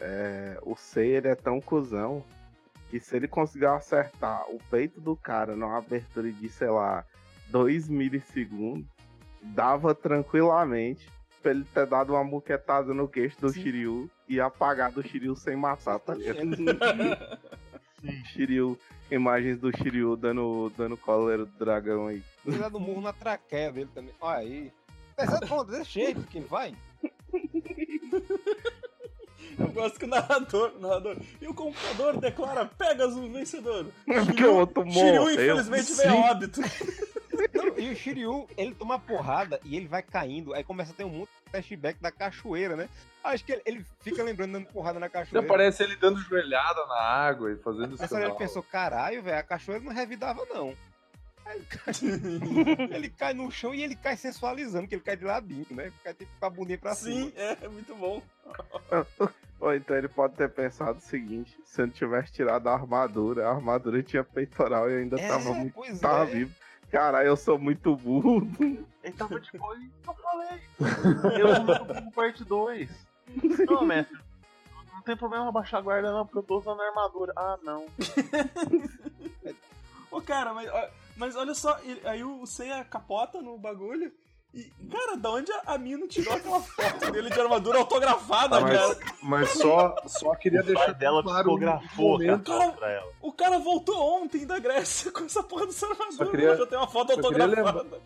é, o Seiya ele é tão cuzão que se ele conseguir acertar o peito do cara numa abertura de, sei lá, 2 milissegundos, dava tranquilamente pra ele ter dado uma muquetada no queixo do Sim. Shiryu e apagado o Shiryu sem matar, tá ligado? Shiryu, imagens do Shiryu dando, dando cólera do dragão aí. Ele dá do murro na traqueia dele também. Olha aí. Dessa, pronto, desse jeito que vai. <laughs> Eu gosto que o narrador, o narrador. E o computador declara Pegasus vencedor. Porque o outro Shiryu, morreu. infelizmente, veio a óbito. Não, e o Shiryu, ele toma porrada e ele vai caindo. Aí começa a ter um monte de flashback da cachoeira, né? Acho que ele, ele fica lembrando dando porrada na Já cachoeira. aparece ele dando joelhada na água e fazendo Nessa hora ele pensou, caralho, velho, a cachoeira não revidava, não. Aí ele cai, <laughs> ele cai no chão e ele cai sensualizando, que ele cai de ladinho, né? Cai tipo com a bundinha pra Sim, cima. é, é muito bom. <laughs> Ou então ele pode ter pensado o seguinte: se eu não tivesse tirado a armadura, a armadura tinha peitoral e ainda É, tava, muito, tava é. vivo. Caralho, eu sou muito burro. <laughs> Ele tava de boa e eu falei. Eu luto com parte 2. Não, mestre. Não tem problema baixar a guarda não, porque eu tô usando armadura. Ah, não. Ô, cara, mas, ó, mas olha só, ele- aí o Seiya capota no bagulho. E, cara, da onde a, Mino tirou aquela foto dele de armadura autografada, Ah, mas, cara? mas só, só queria O deixar dela claro um psicografou a momento. cartão pra ela. O cara voltou ontem da Grécia com essa porra dessa armadura. queria- já tem uma foto só autografada.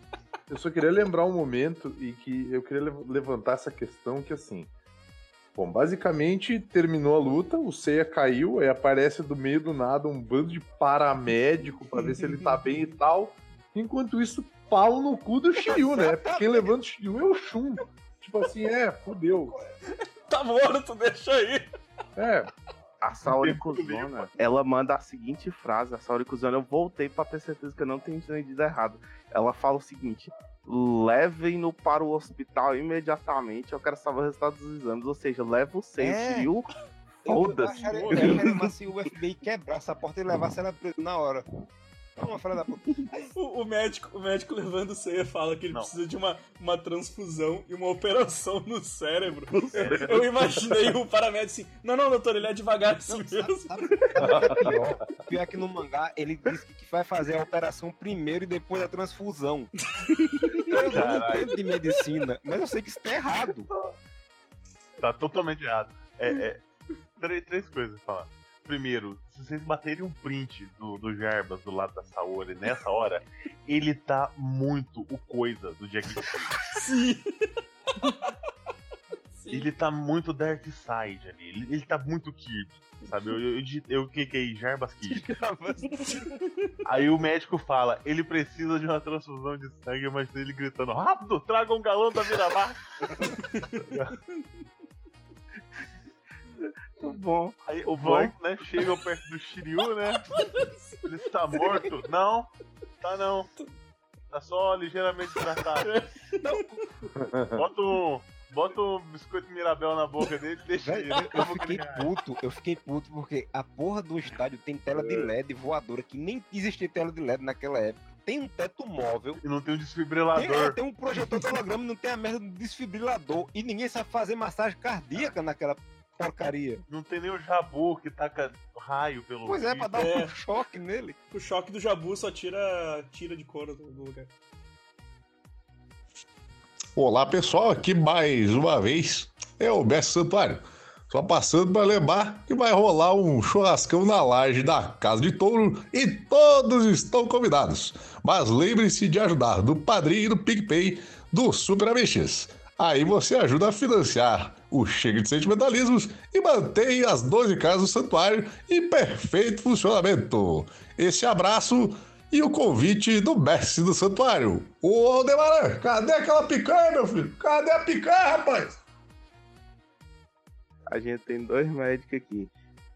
Eu só queria lembrar um momento e que eu queria lev- levantar essa questão que assim. Bom, basicamente terminou a luta, o Seiya caiu, aí aparece do meio do nada um bando de paramédico pra ver se ele tá bem e tal. Enquanto isso, pau no cu do Shiryu, né? Porque quem levanta o Shiryu é o Shun. Tipo assim, é, fudeu. Tá morto, deixa aí. É, A Sauricuzona, ela manda a seguinte frase: A Sauricuzona, eu voltei pra ter certeza que eu não tenho entendido errado. Ela fala o seguinte: levem-no para o hospital imediatamente. Eu quero saber o resultado dos exames. Ou seja, leva o Seiya, É. o Shiryu. Eu Foda-se. acharia eu acharia massa se o FBI quebrasse a porta e levasse ela presa na hora. Uma filha da puta. O, o médico, o médico levando o ceia fala que ele Não. precisa de uma, uma transfusão e uma operação no cérebro. Eu, eu imaginei o paramédico assim, não, não, doutor, ele é devagar assim Não, mesmo. sabe, sabe que é pior? Pior é que no mangá ele diz que vai fazer a operação primeiro e depois a transfusão. Eu não entendo de medicina, mas eu sei que isso tá errado. Tá totalmente errado. É, é, três, três coisas pra falar. Primeiro, se vocês baterem um print do, do Jarbas do lado da Saori nessa hora, <laughs> ele tá muito o coisa do Jack Chan. Sim. Sim. <laughs> Ele tá muito Dark Side ali. Ele, ele tá muito Kirby. Sabe? Eu, eu, eu, eu cliquei Jarbas Kirby. <laughs> Aí o médico fala, ele precisa de uma transfusão de sangue, mas ele gritando, rápido, traga um galão da Miramar. Muito bom. Aí o Van, né, chega perto do Shiryu, né? <laughs> Ele está morto? Não, tá não. Tá só ligeiramente tratado. Bota um, bota um biscoito Mirabel na boca dele e deixa ele. Velho, eu fiquei puto, eu fiquei puto porque a porra do estádio tem tela de LED voadora, que nem existia tela de LED naquela época. Tem um teto móvel, E não tem um tem, é, desfibrilador. tem um projetor de holograma e não tem a merda do desfibrilador. E ninguém sabe fazer massagem cardíaca naquela porcaria. Não tem nem o Jabu que taca raio pelo Pois é, pra dar É. um choque nele. O choque do Jabu só tira, tira de couro do do lugar. Olá pessoal, aqui mais uma vez é o Mestre Santuário. Só passando para lembrar que vai rolar um churrascão na laje da Casa de Touro e todos estão convidados. Mas lembre-se de ajudar do Padrinho e do PicPay do Super Amixes. Aí você ajuda a financiar o Chega de Sentimentalismos e mantém as 12 casas do santuário em perfeito funcionamento. Esse abraço e o convite do mestre do santuário. Ô Aldebaran, cadê aquela picanha, meu filho? Cadê a picanha, rapaz? A gente tem dois médicos aqui.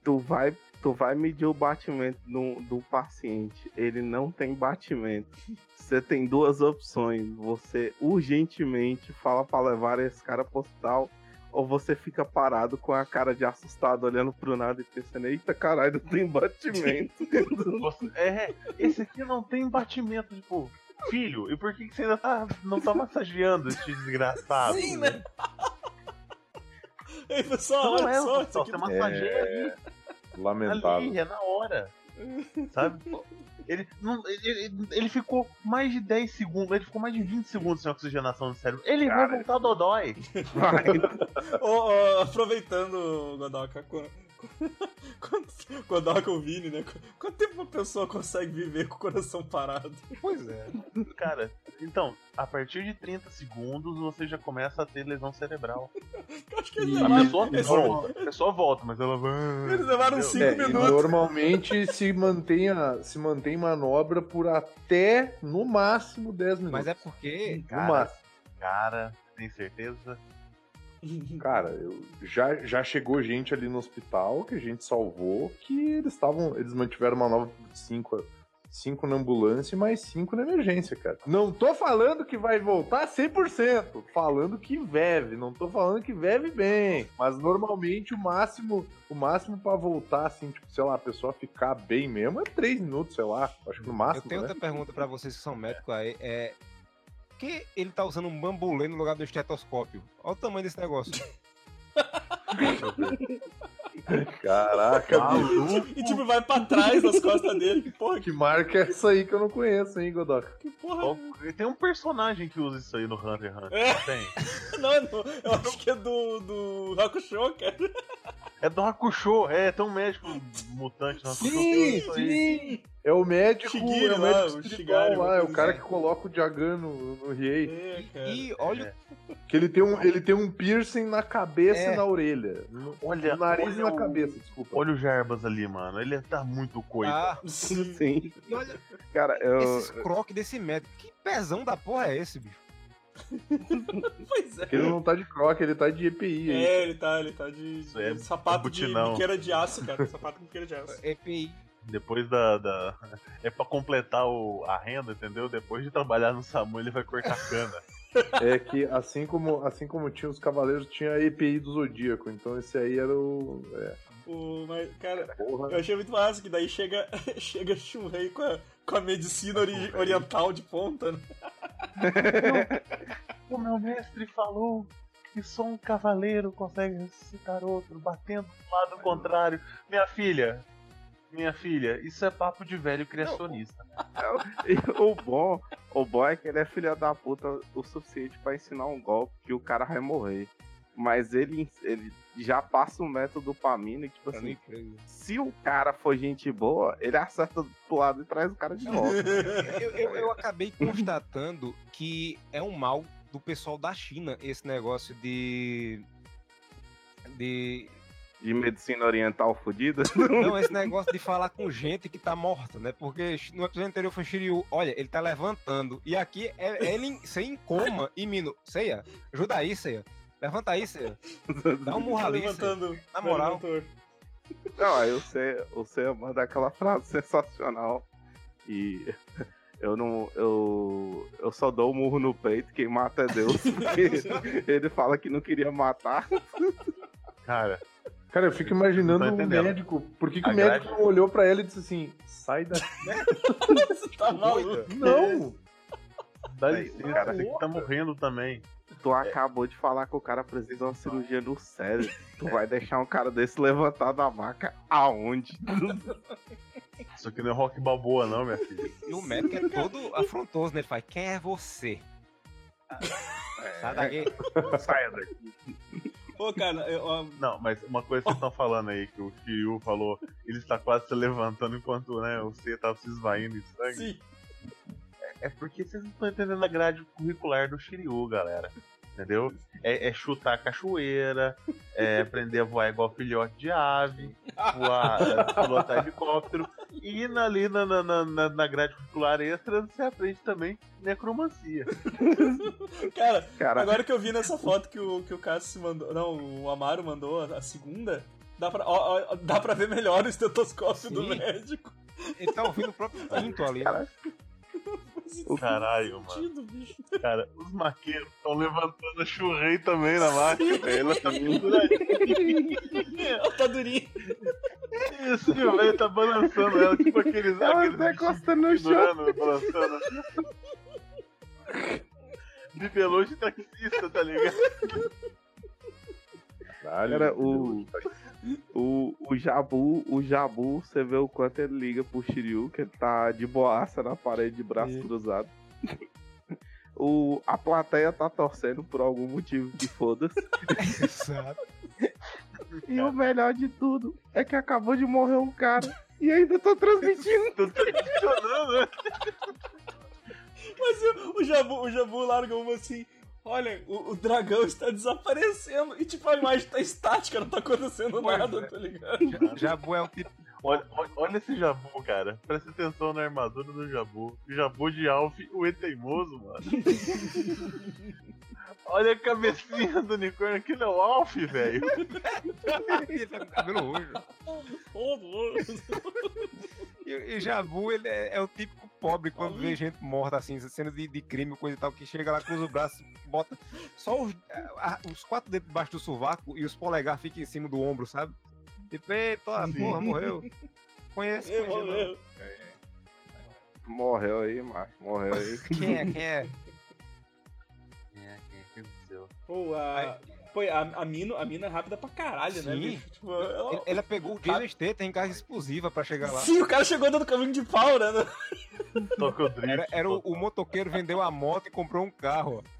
Tu vai, tu vai medir o batimento do, do paciente. Ele não tem batimento. Você tem duas opções. Você urgentemente fala pra levar esse cara pro hospital. Ou você fica parado com a cara de assustado olhando pro nada e pensando, eita caralho, não tem batimento. <laughs> É, esse aqui não tem batimento, tipo, filho, e por que, que você ainda tá, não tá massageando esse desgraçado? Sim, né? Ei, pessoal, Não olha é, só, isso pessoal, aqui você massageia ali. Lamentável. Ali, é na hora. Sabe? Ele, não, ele, ele- ficou mais de 10 segundos, ele ficou mais de 20 segundos sem oxigenação no cérebro. Ele vai voltar dodói. Vai. Ô, ô, aproveitando, Godoka, qu- <laughs> quanto, Godoka ou Vini, né? Qu- Quanto tempo uma pessoa consegue viver com o coração parado? Pois é. Cara, então, a partir de 30 segundos você já começa a ter lesão cerebral. <laughs> Eu acho que A pessoa eles- volta, a pessoa volta, mas ela vai. eles levaram Entendeu? 5 É, minutos. normalmente se mantém, a- se mantém manobra por até, no máximo, 10 minutos. Mas é porque. No Cara, máximo. cara, tem certeza? <laughs> Cara, eu, já, já chegou gente ali no hospital que a gente salvou, que eles estavam. Eles mantiveram uma nova de 5 cinco na ambulância e mais 5 na emergência, cara. Não tô falando que vai voltar 100%, tô falando que vive, não tô falando que vive bem, mas normalmente o máximo, o máximo para voltar assim, tipo, sei lá, a pessoa ficar bem mesmo é 3 minutos, sei lá, acho que no Eu máximo, tenho né? outra pergunta pra vocês que são médicos aí. É. Por que ele tá usando um bambolê no lugar do estetoscópio? Olha o tamanho desse negócio. <laughs> Caraca, Ah, bicho. E tipo, vai pra trás das costas dele. Que porra, que, marca é essa aí que eu não conheço, hein, Godoka? que porra. Tem um personagem que usa isso aí no Hunter x Hunter. É. Tem. <laughs> Não, é do, eu acho que é do, do Hakusho, cara. É do Hakusho, é, tem um médico mutante no Hakusho Sim, sim. É o médico, Shigiri é o lá, médico o espiritual Shigari, lá, é o cara assim. que coloca o Jagan no, no Riei. É. E olha, Que ele tem um, ele tem um piercing na cabeça É. e na orelha. No, Olha, no nariz olha e na o- cabeça, desculpa. Olha o Jarbas ali, mano. Ele tá muito coisa. ah, <laughs> Sim. Sim. e olha Cara, eu. esses croques desse médico. Que pezão da porra é esse, bicho? <laughs> Pois é. Ele não tá de croque, ele tá de EPI aí. É, ele tá, ele tá de, Isso é de sapato de butinão. biqueira de aço, cara. Sapato com biqueira de aço. <laughs> EPI. Depois da, da- É pra completar o... a renda, entendeu? Depois de trabalhar no SAMU, ele vai cortar cana. É que assim como, assim como tinha os cavaleiros, tinha a EPI do Zodíaco. Então esse aí era o. É, O, mas, cara, porra. eu achei muito massa que daí chega, <laughs> chega Shunrei com a, Com a medicina ori- oriental de ponta, né? O meu mestre falou que só um cavaleiro consegue ressuscitar outro, batendo do lado contrário. Minha filha, minha filha, isso é papo de velho criacionista. E <laughs> o bom, o bom é que ele é filha da puta o suficiente pra ensinar um golpe que o cara vai morrer. Mas ele, ele já passa o método pra mina, e, tipo Eu nem assim, se o cara for gente boa, ele acerta pro lado e traz o cara de volta. <laughs> Eu, eu- eu acabei constatando que é um mal do pessoal da China esse negócio de. De. De medicina oriental fodida. Não, esse negócio de falar com gente que tá morta, né? Porque no episódio anterior foi Shiryu, olha, ele tá levantando. E aqui é é ele em- sem em coma e Mino. Ceia, ajuda aí, Ceia. Levanta aí, Ceia. <laughs> Dá um murro ali. Levantando. Na moral. Não, aí você, você manda aquela frase <laughs> sensacional. E eu não. Eu, eu só dou o murro no peito, quem mata é Deus. <laughs> Ele fala que não queria matar. Cara, Cara, eu fico imaginando o entendendo. médico. Por que, que o médico não olhou pra ela e disse assim: sai daqui? Você tá maluco? Não! dá licença, cara, tem que tá morrendo também. Tu acabou de falar que o cara precisa de uma cirurgia no cérebro. Tu vai deixar um cara desse levantar da maca aonde? Isso aqui não é rock balboa, não, minha filha. E o médico é todo afrontoso, né? Ele faz, quem é você? Sai daqui. Saia daqui. Ô, cara, eu, ó, Não, mas uma coisa que vocês estão falando aí, que o Shiryu falou, ele está quase se levantando enquanto né, o C tá se esvaindo em sangue. sim. É porque vocês não estão entendendo a grade curricular do Shiryu, galera. Entendeu? É, é chutar a cachoeira, é <laughs> aprender a voar igual filhote de ave, <laughs> voar, é, pilotar helicóptero. E na- ali na, na, na- na, grade curricular extra você aprende também necromancia. <laughs> Cara, Cara, agora que eu vi nessa foto que o, que o Cássio mandou. Não, o Amaro mandou, a segunda. Dá pra, ó, ó, dá pra ver melhor o estetoscópio do Sim. médico. Ele tá ouvindo o próprio pinto ali. Cara, Caralho, mano. Sentido, bicho. Cara, os maqueiros estão levantando a churrei também na máquina. Ela tá penduradinha. Ó, tá durinho. Isso, e o velho tá balançando ela, tipo aqueles. ela aqueles tá encostando no chão. balançando. Bibelô de taxista, tá ligado? Caralho, Cara, o, o, o Jabu, o Jabu, você vê o quanto ele liga pro Shiryu, que ele tá de boaça na parede de braço cruzado. <laughs> O, a plateia tá torcendo por algum motivo que foda-se. Exato. <laughs> E o melhor de tudo é que acabou de morrer um cara e ainda tô transmitindo. <laughs> Tá funcionando, né? Mas o, o Jabu, o Jabu larga uma assim. Olha, o, o dragão está desaparecendo. E tipo, a imagem tá estática, não tá acontecendo Pois nada, é. tá ligado? Jabu é o tipo. Olha, olha- esse Jabu, cara. Presta atenção na armadura do Jabu. O Jabu de Alf, o E teimoso, mano. <laughs> olha a cabecinha do unicórnio, aquilo é o Alf, velho. Ele tá com cabelo roxo. E, e Jabu, ele é, é o típico pobre quando vê gente morta assim, cena de, de crime, coisa e tal, que chega lá, cruza o braço, bota só os, a- os quatro dedos debaixo do sovaco e os polegar ficam em cima do ombro, sabe? Tipo, eita, Sim. porra, morreu. Conhece, É, conhece, não. morreu. Morreu aí, macho. Morreu aí. Quem é, quem é? <laughs> Pô, a, pô, a, a, Mino, a mina é rápida pra caralho, né, Sim. bicho? Tipo, ela- Ela pegou o Jason Statham em carga explosiva pra chegar lá. Sim, o cara chegou dando caminho de pau, né? Era, era o, o motoqueiro vendeu a moto e comprou um carro, ó,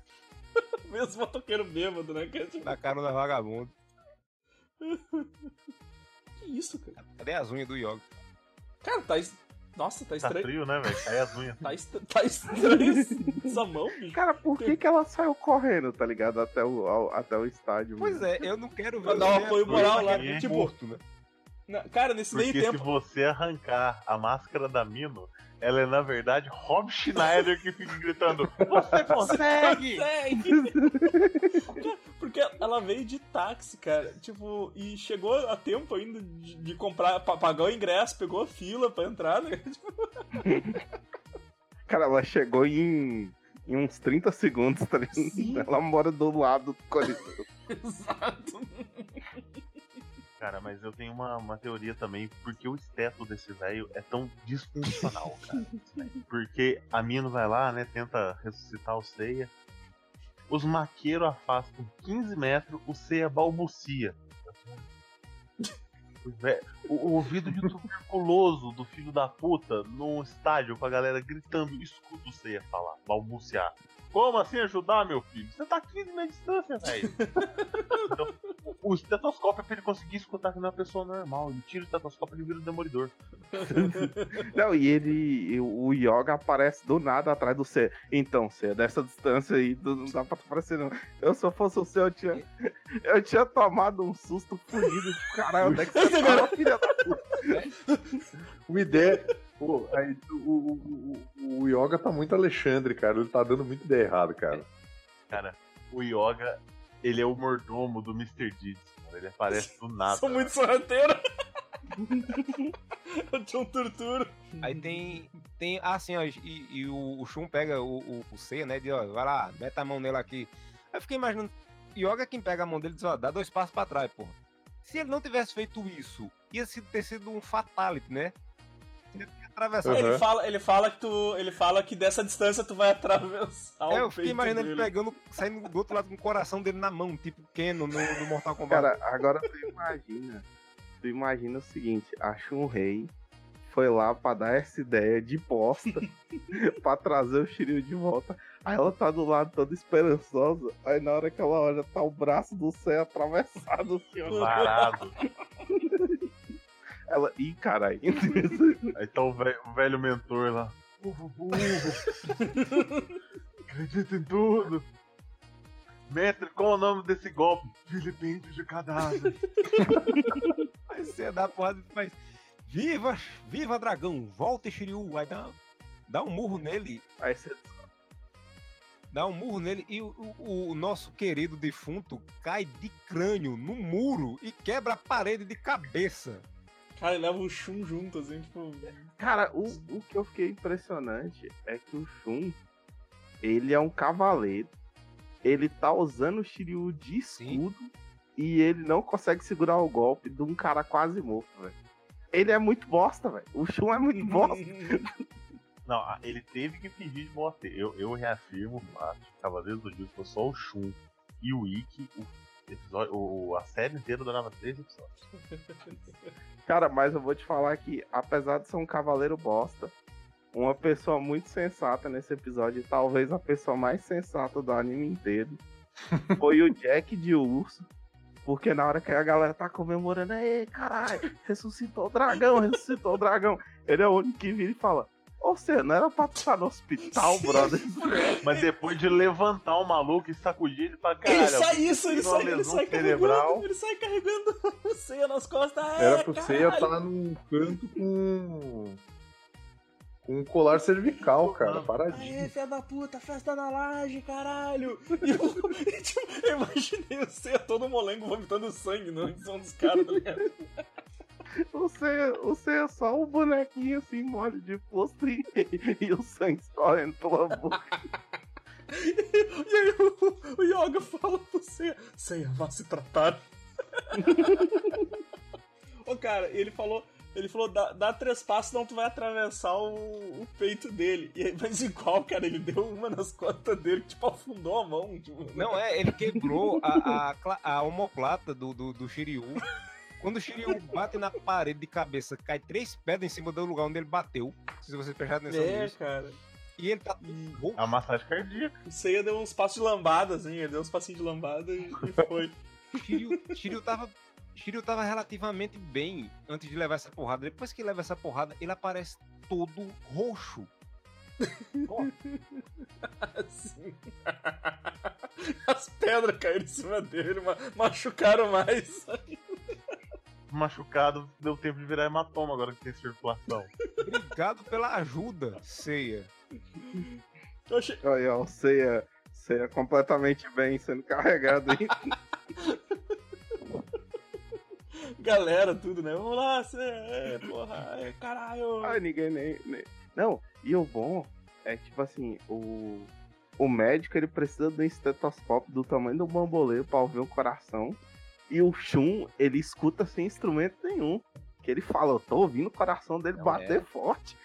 <laughs> Mesmo motoqueiro bêbado, né? Que, é tipo, na cara da vagabundo. <laughs> que isso, cara? Cadê as unhas do Yoga? Cara, tá. Nossa, tá Tá estranho. frio, né, velho? Cai as unhas. Tá, est... tá estranho essa mão, bicho. Cara, por que, que ela saiu correndo, tá ligado? Até o, ao- até o estádio. Pois é, eu não quero ver. Dar um apoio moral lá, tipo- morto, né? Cara, nesse Porque meio se tempo. você arrancar a máscara da Mino, ela é na verdade Rob Schneider que fica gritando: Você <laughs> consegue! Consegue! <laughs> Porque ela veio de táxi, cara. Tipo, e chegou a tempo ainda de, de comprar, pa- pagar o ingresso, pegou a fila pra entrar, né? <laughs> Cara, ela chegou em, em uns 30 segundos, tá ligado? Sim. Ela mora do lado do colisão. Exato. Cara, mas eu tenho uma, uma teoria também, porque o esteto desse velho é tão disfuncional, cara. <laughs> Porque a mina vai lá, né, tenta ressuscitar o Seiya. Os maqueiros afastam 15 metros, o Seiya balbucia. O, vé- o- o ouvido de tuberculoso do filho da puta num estádio com a galera gritando, escuta o Seiya falar, balbuciar. Como assim ajudar, meu filho? Você tá 15 metros de distância, velho. <laughs> Então, o estetoscópio é pra ele conseguir escutar que não é uma pessoa normal. Ele tira o estetoscópio e ele vira o demolidor. <laughs> Não, e ele. O Yoga aparece do nada atrás do C. Então, C, dessa distância aí, não dá pra aparecer, não. Eu se eu fosse o C, eu tinha. Eu tinha tomado um susto fugido de caralho. <laughs> Onde é que você tá, filha da Uma ideia. Pô, aí, o, o, o, o Yoga tá muito Alexandre, cara. Ele tá dando muita ideia errada, cara. Cara, o Yoga, ele é o mordomo do Mr. Deeds. cara. Ele aparece do nada. Sou muito sorrateiro. <laughs> Eu tinha um torturo. Aí tem. tem ah, assim, ó, e, e o, o Shun pega o, o, o C, né? Diz, ó, vai lá, mete a mão nele aqui. Aí eu fiquei imaginando. Yoga é quem pega a mão dele e diz, ó, dá dois passos pra trás, porra. Se ele não tivesse feito isso, ia ter sido um fatality, né? Atravessado. Uhum. Ele, fala, ele, fala que tu, ele fala que dessa distância tu vai atravessar É, o eu fiquei imaginando ele pegando, saindo do outro lado com o coração dele na mão, tipo Keno no, no Mortal Kombat. Cara, agora tu imagina. Tu imagina o seguinte: a Shun Rei foi lá pra dar essa ideia de bosta <laughs> pra trazer o Shiryu de volta. Aí ela tá do lado toda esperançosa. Aí na hora que ela olha, tá o braço do céu atravessado assim, ó. Parado. <laughs> Ela. Ih, caralho. Aí tá o velho, o velho mentor lá. Burro, burro. Acredita em tudo. Mestre, qual é o nome desse golpe? Filipinho de cadáver. Aí você dá a porrada e faz. Viva, viva dragão, volta Shiryu. Aí dá, dá um murro nele, Aí você. dá um murro nele e o, o- o nosso querido defunto cai de crânio no muro e quebra a parede de cabeça. Cara, ele leva o chum junto, assim, tipo. Cara, o, o que eu fiquei impressionante é que o Shun, ele é um cavaleiro. Ele tá usando o Shiryu de Sim. escudo e ele não consegue segurar o golpe de um cara quase morto, velho. Ele é muito bosta, velho. O Shun é muito bosta. <laughs> Não, ele teve que fingir de morte. Eu, eu reafirmo o fato de Cavaleiros do Zodíaco foi só o Shun e o Ikki. O episódio, o, a série inteira durava três episódios. <laughs> Cara, mas eu vou te falar que, apesar de ser um cavaleiro bosta, uma pessoa muito sensata nesse episódio, e talvez a pessoa mais sensata do anime inteiro, <laughs> foi o Jack de Urso. Porque na hora que a galera tá comemorando, ei, caralho, ressuscitou o dragão, ressuscitou o dragão. Ele é o único que vira e fala: Ô, você não era pra tu estar no hospital, brother? Mas depois de levantar o maluco e sacudir ele pra caralho. Ele sai isso, ele sai, ele sai cerebral. carregando, ele sai carregando o <laughs> ceia nas costas. Era é, pro caralho. Seiya estar num canto com. com um colar cervical, cara. Aê, Paradinho. filha da puta, festa na laje, caralho! <laughs> E eu, tipo, eu imaginei o Ceia todo molengo vomitando sangue no em cima dos caras, tá ligado? Você, você é só um bonequinho assim, mole de posto e, e o sangue escorrendo pela boca. <laughs> E aí o, o Yoga fala pro Ceia, Ceia, vá se tratar. <laughs> Ô cara, ele falou, ele falou, dá, dá três passos, senão tu vai atravessar o, o peito dele. E aí, mas igual, cara, ele deu uma nas costas dele, que tipo, afundou a mão. Tipo, Não é, ele quebrou a, a, a omoplata do, do, do Shiryu. <laughs> Quando o Shiryu bate na parede de cabeça, cai três pedras em cima do lugar onde ele bateu. Se vocês prestarem atenção É, nisso. cara. E ele tá roxo. A massagem cardíaca. O Ceia deu uns passos de lambada, assim, ele deu uns passinhos de lambada e, e foi. Shiryu, Shiryu tava. Shiryu tava relativamente bem antes de levar essa porrada. Depois que leva essa porrada, ele aparece todo roxo. Assim. <laughs> As pedras caíram em cima dele, ma- machucaram mais. Machucado, deu tempo de virar hematoma agora que tem circulação. <laughs> Obrigado pela ajuda, Ceia. <laughs> Achei... Aí, ó, ceia, ceia completamente bem sendo carregado aí. <laughs> Galera, tudo, né? Vamos lá, Ceia, é, porra, é, caralho. Ai, ninguém nem, nem- Não, e o bom é que, tipo assim, o. O médico ele precisa de um estetoscópio do tamanho do bambolê pra ouvir o coração. E o Shun, ele escuta sem instrumento nenhum. Que ele fala, eu tô ouvindo o coração dele Não bater é. forte.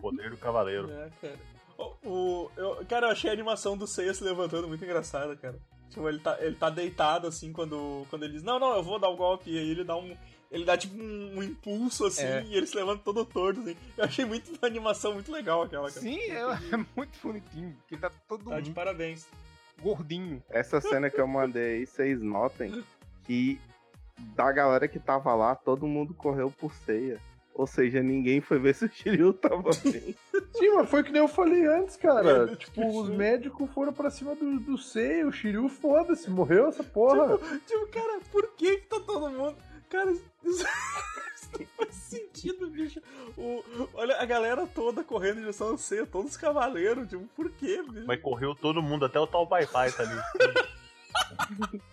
Poder do cavaleiro. É, cara. O, o- eu, cara, eu achei a animação do Seiya se levantando muito engraçada, cara. Tipo, ele tá, ele tá deitado assim quando, quando ele diz, não, não, eu vou dar o golpe. E aí ele dá um. Ele dá tipo um, um impulso assim É. e ele se levanta todo torto, assim. Eu achei muito uma animação muito legal aquela, cara. Sim, é, é <laughs> muito bonitinho. Porque tá todo Tá de parabéns. gordinho. Essa cena que eu mandei aí, vocês notem que da galera que tava lá, todo mundo correu por ceia. Ou seja, ninguém foi ver <laughs> se o Shiryu tava bem. Sim, mas foi que nem eu falei antes, cara. É, tipo, os médicos foram pra cima do, do Sei, o Shiryu, foda-se, morreu essa porra. Tipo, cara, por que que tá todo mundo. Cara, isso, <laughs> isso não faz sentido, bicho. O, olha a galera toda correndo em direção ao Seiya, todos os cavaleiros. Tipo, por quê, bicho? Mas correu todo mundo, até o tal Pai Pai tá ali. <laughs>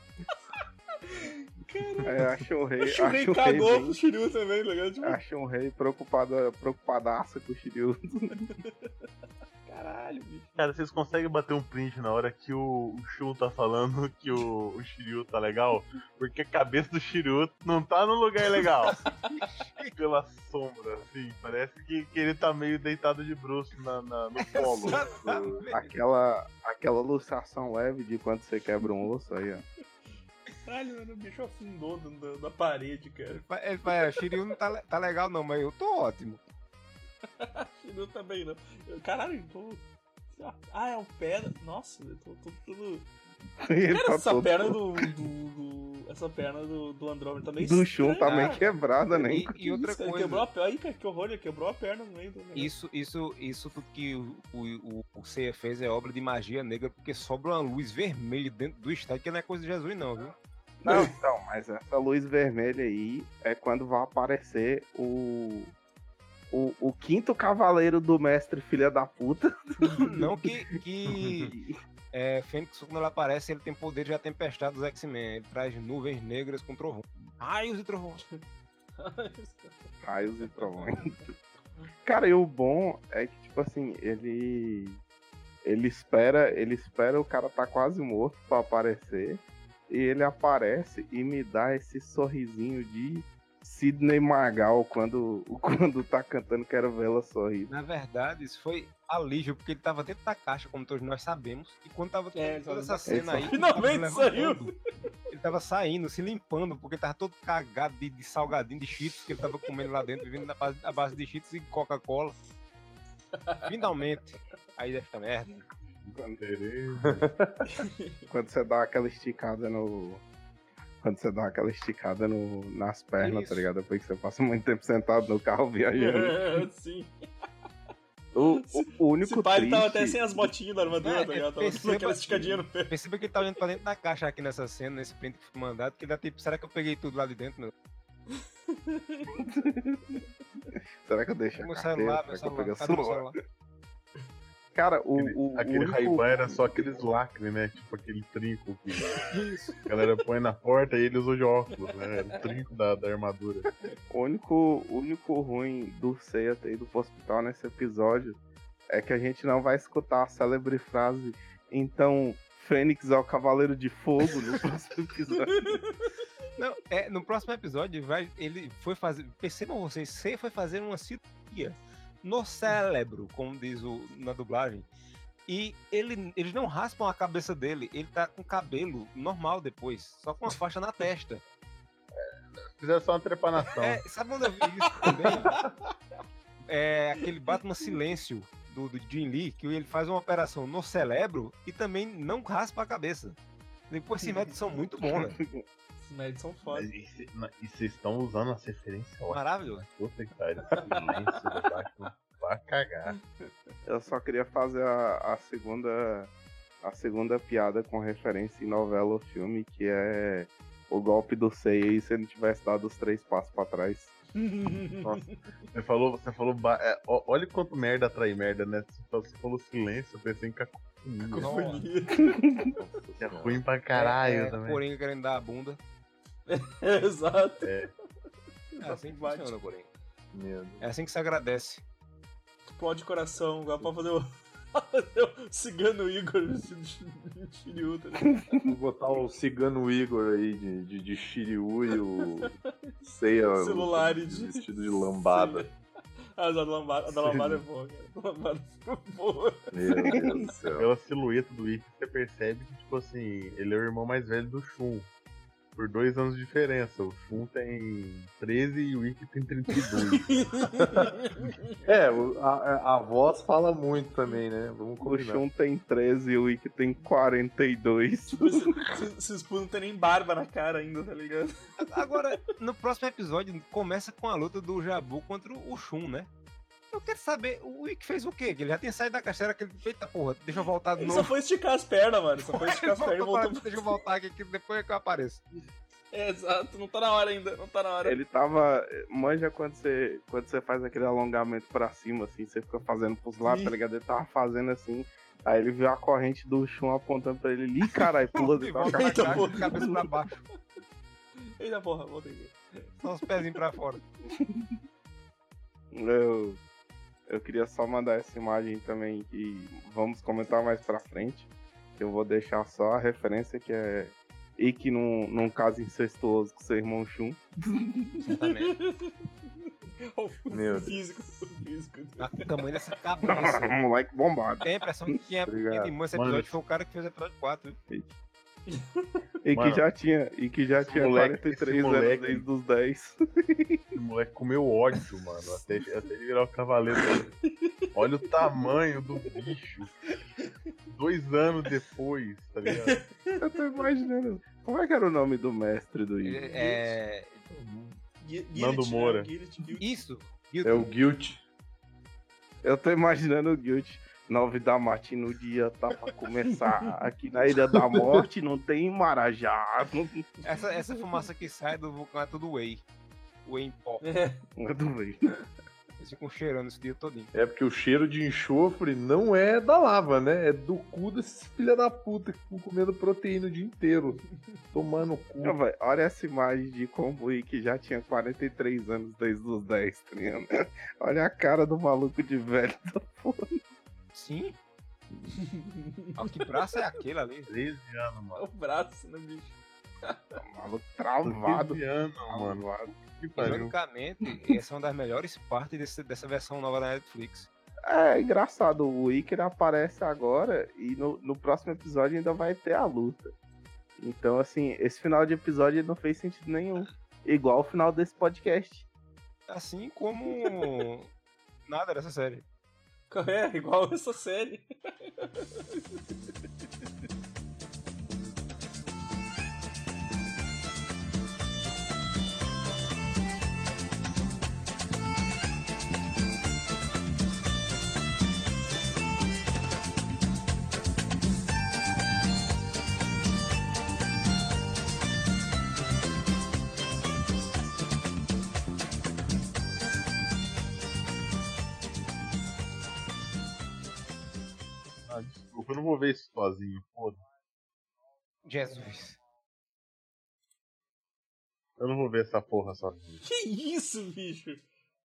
É, acho um rei. O Shurei Acho um rei, cagou bem, pro Shiryu também, tá ligado? Tipo, acho um rei preocupado, preocupadaço com o Shiryu. <laughs> caralho, bicho. Cara, vocês conseguem bater um print na hora que o, o Shun tá falando <laughs> que o, o Shiryu tá legal? Porque a cabeça do Shiryu não tá no lugar legal. <laughs> Pela sombra, assim. Parece que, que ele tá meio deitado de bruxo na, na- no colo. Aquela, aquela luxação leve de quando você quebra um osso aí, ó. Caralho, mano, o bicho afundou da, da- da parede, cara. Ele fala, Shiryu não tá, tá legal não, mas eu tô ótimo. <laughs> Shiryu também não. Caralho, tô. Ah, é o pedra. Nossa, eu tô, tô tudo. <laughs> Cara, tá essa todo- perna do. do, do- essa perna do, do Andrômeda também. do Shun tá meio quebrada, né? E, e outra Isso, coisa, Quebrou a perna. Ih, cara, que horror, ele quebrou a perna no meio do. negócio. isso, isso, isso tudo que o, o, o, o Seiya fez é obra de magia negra, porque sobra uma luz vermelha dentro do estádio, que não é coisa de Jesus não, viu? Não, <laughs> então, mas essa luz vermelha aí é quando vai aparecer o. O, o quinto cavaleiro do mestre filha da puta. <laughs> Não que, que <laughs> é, Fênix, quando ela aparece, ele tem poder de tempestade dos X-Men. Ele traz nuvens negras com trovão. Raios e trovões. Raios e trovões. Cara, e o bom é que, tipo assim, ele. Ele espera. Ele espera o cara tá quase morto pra aparecer. E ele aparece e me dá esse sorrisinho de Sidney Magal quando, <laughs> quando tá cantando Quero Vê-la sorrir. Na verdade, isso foi alívio, porque ele tava dentro da caixa, como todos nós sabemos. E quando tava É, toda essa cena aí. Finalmente saiu. Ele tava saindo, se limpando, porque tava todo cagado de, de salgadinho de cheetos que ele tava comendo lá dentro, vivendo na base, base de cheetos e Coca-Cola. Finalmente. Aí esta merda. <laughs> Quando você dá aquela esticada no. Quando você dá aquela esticada no, nas pernas, Isso. tá ligado? Depois que você passa muito tempo sentado no carro viajando. <laughs> Sim. O, o, o único Esse pai ele tava triste- até sem as botinhas da armadura, É, tá ligado? Tava perceba aquela que- esticadinha no pé. Perceba que ele tá olhando pra dentro da caixa aqui nessa cena, nesse print que foi mandado, que dá tipo, será que eu peguei tudo lá de dentro, meu? <laughs> Será que eu deixo a Meu carteira? celular, meu Será que eu peguei o celular, cadê celular? Cara, o, Aquele, o, o aquele único, era só aqueles lacres, né? Tipo aquele trinco que Isso. a galera põe na porta e ele usa de óculos, né? Era o trinco da, da armadura. o único, único ruim do Seiya ter ido pro hospital nesse episódio é que a gente não vai escutar a célebre frase então Fênix é o Cavaleiro de Fogo no <laughs> próximo episódio. Não, é, no próximo episódio, vai, ele foi fazer. Percebam vocês, Sei foi fazer uma cirurgia no cérebro, como diz o, na dublagem. E ele, eles não raspam a cabeça dele, ele tá com cabelo normal depois, só com uma faixa na testa. Fizeram só uma trepanação. É, sabe onde eu vi isso também? É aquele Batman Silêncio do, do Jim Lee, que ele faz uma operação no cérebro e também não raspa a cabeça. Depois esses médicos são muito bons, né? Esses médicos são foda. E e vocês estão usando as referências ótimas. Maravilhoso. Puta que pariu. Silêncio do Batman. Cagar. Eu só queria fazer a, a segunda a segunda piada com referência em novela ou filme, que é o golpe do Seiya se ele tivesse dado os três passos pra trás. Nossa, <laughs> você falou, você falou. é, ó, olha quanto merda atrai merda, né? Você falou, você falou silêncio, eu pensei em cacofonia. Cacofonia. Que <laughs> é ruim pra caralho é, também. Coringa querendo dar a bunda. <laughs> Exato. É assim que funciona. É assim que se agradece. Explode o coração, agora pode fazer o. <laughs> O Cigano Igor vestido de Shiryu, tá? Vou botar o cigano Igor aí de, de, de Shiryu e o <laughs> Seiya Celular de- vestido de lambada. <laughs> Ah, a da lambada, a da lambada é boa, cara. A da lambada é boa. Meu Deus do céu. Pela silhueta do Ikki, você percebe que, tipo assim, ele é o irmão mais velho do Shun. Por dois anos de diferença. O Shun tem 13 e o Ikki tem 32. <laughs> É, o- a, a voz fala muito também, né? Vamos O. Shun tem 13 e o Ikki tem 42. <laughs> Tipo, esse- esse- esses pulos não tem nem barba na cara ainda, tá ligado? Agora, no próximo episódio, começa com a luta do Jabu contra o Shun, né? Eu quero saber, o Wick fez o quê? Que ele já tinha saído da caixeira, que ele, eita porra, deixa eu voltar de Ele só novo. foi esticar as pernas, mano. Só foi esticar as <laughs> pernas e Voltou pra-. Deixa eu voltar aqui, que depois é que eu apareço. É, exato, não tá na hora ainda, não tá na hora. Ele tava. Manja quando você, quando você faz aquele alongamento pra cima, assim, você fica fazendo pros lados, Sim. tá ligado? Ele tava fazendo assim. Aí ele viu a corrente do chão apontando pra ele. Ih, caralho, <laughs> pula E de volta porra. de cabeça pra baixo. Eita porra, voltei aqui. Só os pezinhos pra fora. Eu, eu queria só mandar essa imagem também que vamos comentar mais pra frente. Eu vou deixar só a referência que é Ikki num, num caso incestuoso com seu irmão Shun. Exatamente. O Meu <laughs> Deus. físico, o físico. O tamanho dessa <laughs> cabeça. Moleque bombado. Tem a impressão que quem é Obrigado. quem animou esse episódio foi o cara que fez o episódio 4. viu? E que já tinha, e que já tinha moleque- 43 esse anos moleque- desde os 10. Esse moleque comeu ódio, mano. Até, até ele virar o cavaleiro. Olha o tamanho do bicho. Dois anos depois, tá ligado? Eu tô imaginando. Como é que era o nome do mestre do Ikki? É. Gui- Nando Guilty, Moura. né? Guilty. Isso. É o Guilt. Eu tô imaginando o Guilt. 9 da matina, o dia tá pra começar. Aqui na Ilha da Morte não tem Marajá. Não Essa, essa fumaça que sai do vulcão é tudo whey. Whey em pó. É. não duvido. Eles ficam cheirando esse dia todinho. É porque o cheiro de enxofre não é da lava, né? É do cu desses filha da puta que ficam comendo proteína o dia inteiro. Tomando cu. Não, véi, olha essa imagem de como o Ikki já tinha 43 anos desde os 10, tá? Olha a cara do maluco de velho. Sim. Ó, que braço é aquele ali? 13 anos, mano. O braço, né, bicho? Maluco travado. 13 anos, mano. travado. Que pariu. Ironicamente, essa é uma das melhores partes desse- dessa versão nova da Netflix. É engraçado, o Iker aparece agora e no, no próximo episódio ainda vai ter a luta. Então, assim, esse final de episódio não fez sentido nenhum. Igual o final desse podcast. Assim como nada dessa série. É, igual essa série. <laughs> eu não vou ver isso sozinho, foda. Jesus. Eu não vou ver essa porra sozinho. Que isso, bicho?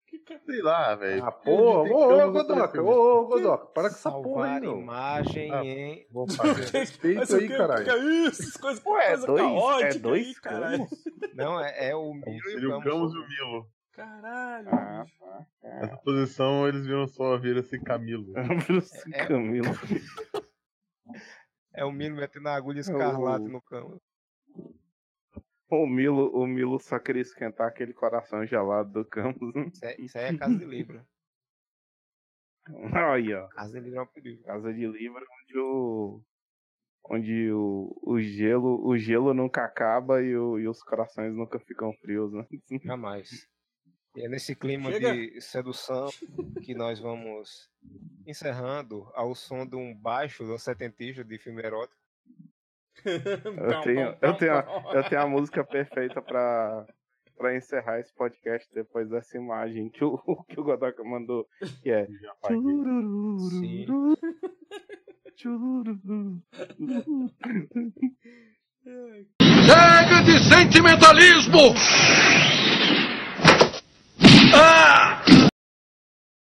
Que ca- Sei lá, velho. Ah, porra, ô, ô, aparecendo. ô, ô, Godoka, para com essa porra aí, não. imagem Ah. em. Vou fazer. Respeita Mas o aí, que- caralho. Que é isso? Essas coisas, Ué, é coisa dois, caótica é dois aí, caralho. Não, é, é o Então Miro e seria o o Camus. Camus e o Milo. Caralho. Ah, bicho. tá. Nessa posição eles viram só vira esse Camilo. <laughs> Bruce É- Camilo. É o Miro metendo a agulha escarlate O- no cão. O Milo, o Milo só queria esquentar aquele coração gelado do Camus. Isso, é, isso aí é Casa de <laughs> Libra. Aí, ó. Casa de Libra é um perigo. Casa de Libra, onde o. Onde o, o gelo o gelo nunca acaba e, o- e os corações nunca ficam frios, né? Jamais. E é nesse clima Chega. de sedução que nós vamos encerrando ao som de um baixo do setentista de filme erótico. <laughs> Eu tenho, eu tenho, a, eu tenho a música perfeita pra, pra encerrar esse podcast depois dessa imagem que o, <laughs> que o Godoka mandou, que é. Sim. <laughs> Chega de sentimentalismo! Ah!